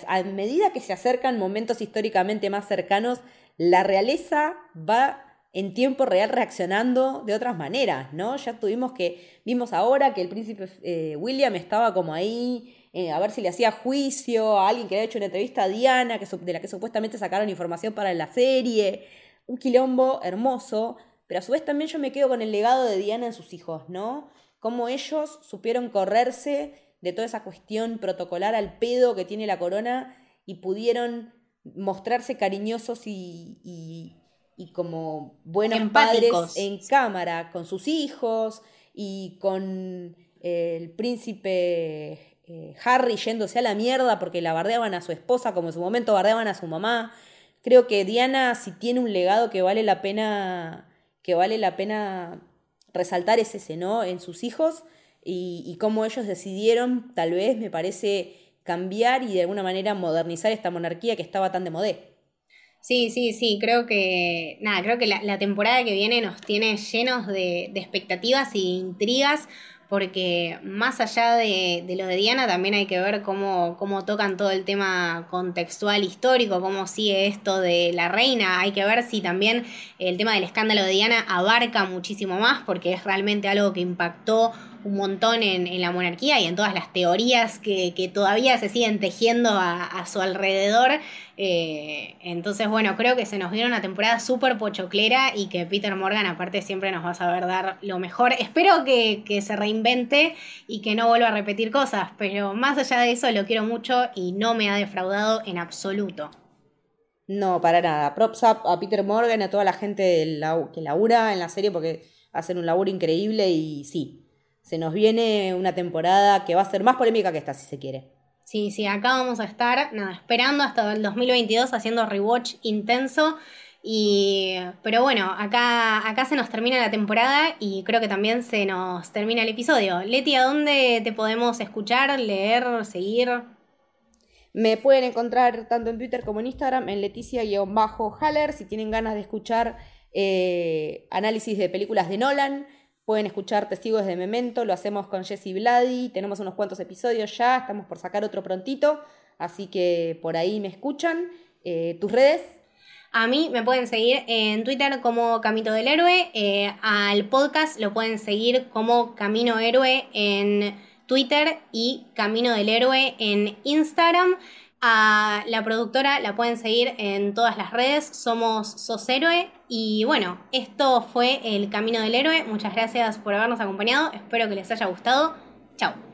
a medida que se acercan momentos históricamente más cercanos, la realeza va en tiempo real reaccionando de otras maneras, ¿no? Ya tuvimos que, vimos ahora que el príncipe eh, William estaba como ahí, eh, a ver si le hacía juicio a alguien que había hecho una entrevista a Diana, que, de la que supuestamente sacaron información para la serie, un quilombo hermoso, pero a su vez también yo me quedo con el legado de Diana en sus hijos, ¿no? Cómo ellos supieron correrse de toda esa cuestión protocolar al pedo que tiene la corona y pudieron mostrarse cariñosos y y como buenos padres en cámara con sus hijos y con el príncipe eh, Harry yéndose a la mierda porque la bardeaban a su esposa como en su momento bardeaban a su mamá. Creo que Diana si tiene un legado que vale la pena que vale la pena resaltar es ese, ¿no? En sus hijos y, cómo ellos decidieron, tal vez me parece, cambiar y de alguna manera modernizar esta monarquía que estaba tan de modé. Sí, sí, sí, creo que, nada, creo que la, temporada que viene nos tiene llenos de, de expectativas y intrigas, porque más allá de, de, lo de Diana, también hay que ver cómo, cómo tocan todo el tema contextual histórico, cómo sigue esto de la reina, hay que ver si también el tema del escándalo de Diana abarca muchísimo más, porque es realmente algo que impactó un montón en, la monarquía y en todas las teorías que, todavía se siguen tejiendo a, su alrededor. Eh, entonces, bueno, creo que se nos viene una temporada súper pochoclera y que Peter Morgan aparte siempre nos va a saber dar lo mejor. Espero que, que se reinvente y que no vuelva a repetir cosas, pero más allá de eso lo quiero mucho y no me ha defraudado en absoluto. No, para nada. Props up a Peter Morgan, a toda la gente que labura en la serie porque hacen un laburo increíble y sí, se nos viene una temporada que va a ser más polémica que esta, si se quiere. Sí, sí, acá vamos a estar nada, esperando hasta el 2022 haciendo rewatch intenso. Y, pero bueno, acá, acá se nos termina la temporada y creo que también se nos termina el episodio. Leti, ¿a dónde te podemos escuchar, leer, seguir? Me pueden encontrar tanto en Twitter como en Instagram en Leticia-Haller. Si tienen ganas de escuchar eh, análisis de películas de Nolan, Pueden escuchar Testigos de Memento, lo hacemos con Jesse Vladi, tenemos unos cuantos episodios ya, estamos por sacar otro prontito, así que por ahí me escuchan. Eh, ¿Tus redes? A mí me pueden seguir en Twitter como Camito del Héroe, eh, al podcast lo pueden seguir como Camino Héroe en Twitter y Camino del Héroe en Instagram. A la productora la pueden seguir en todas las redes, somos Sos Héroe. Y bueno, esto fue El Camino del Héroe. Muchas gracias por habernos acompañado, espero que les haya gustado. Chao.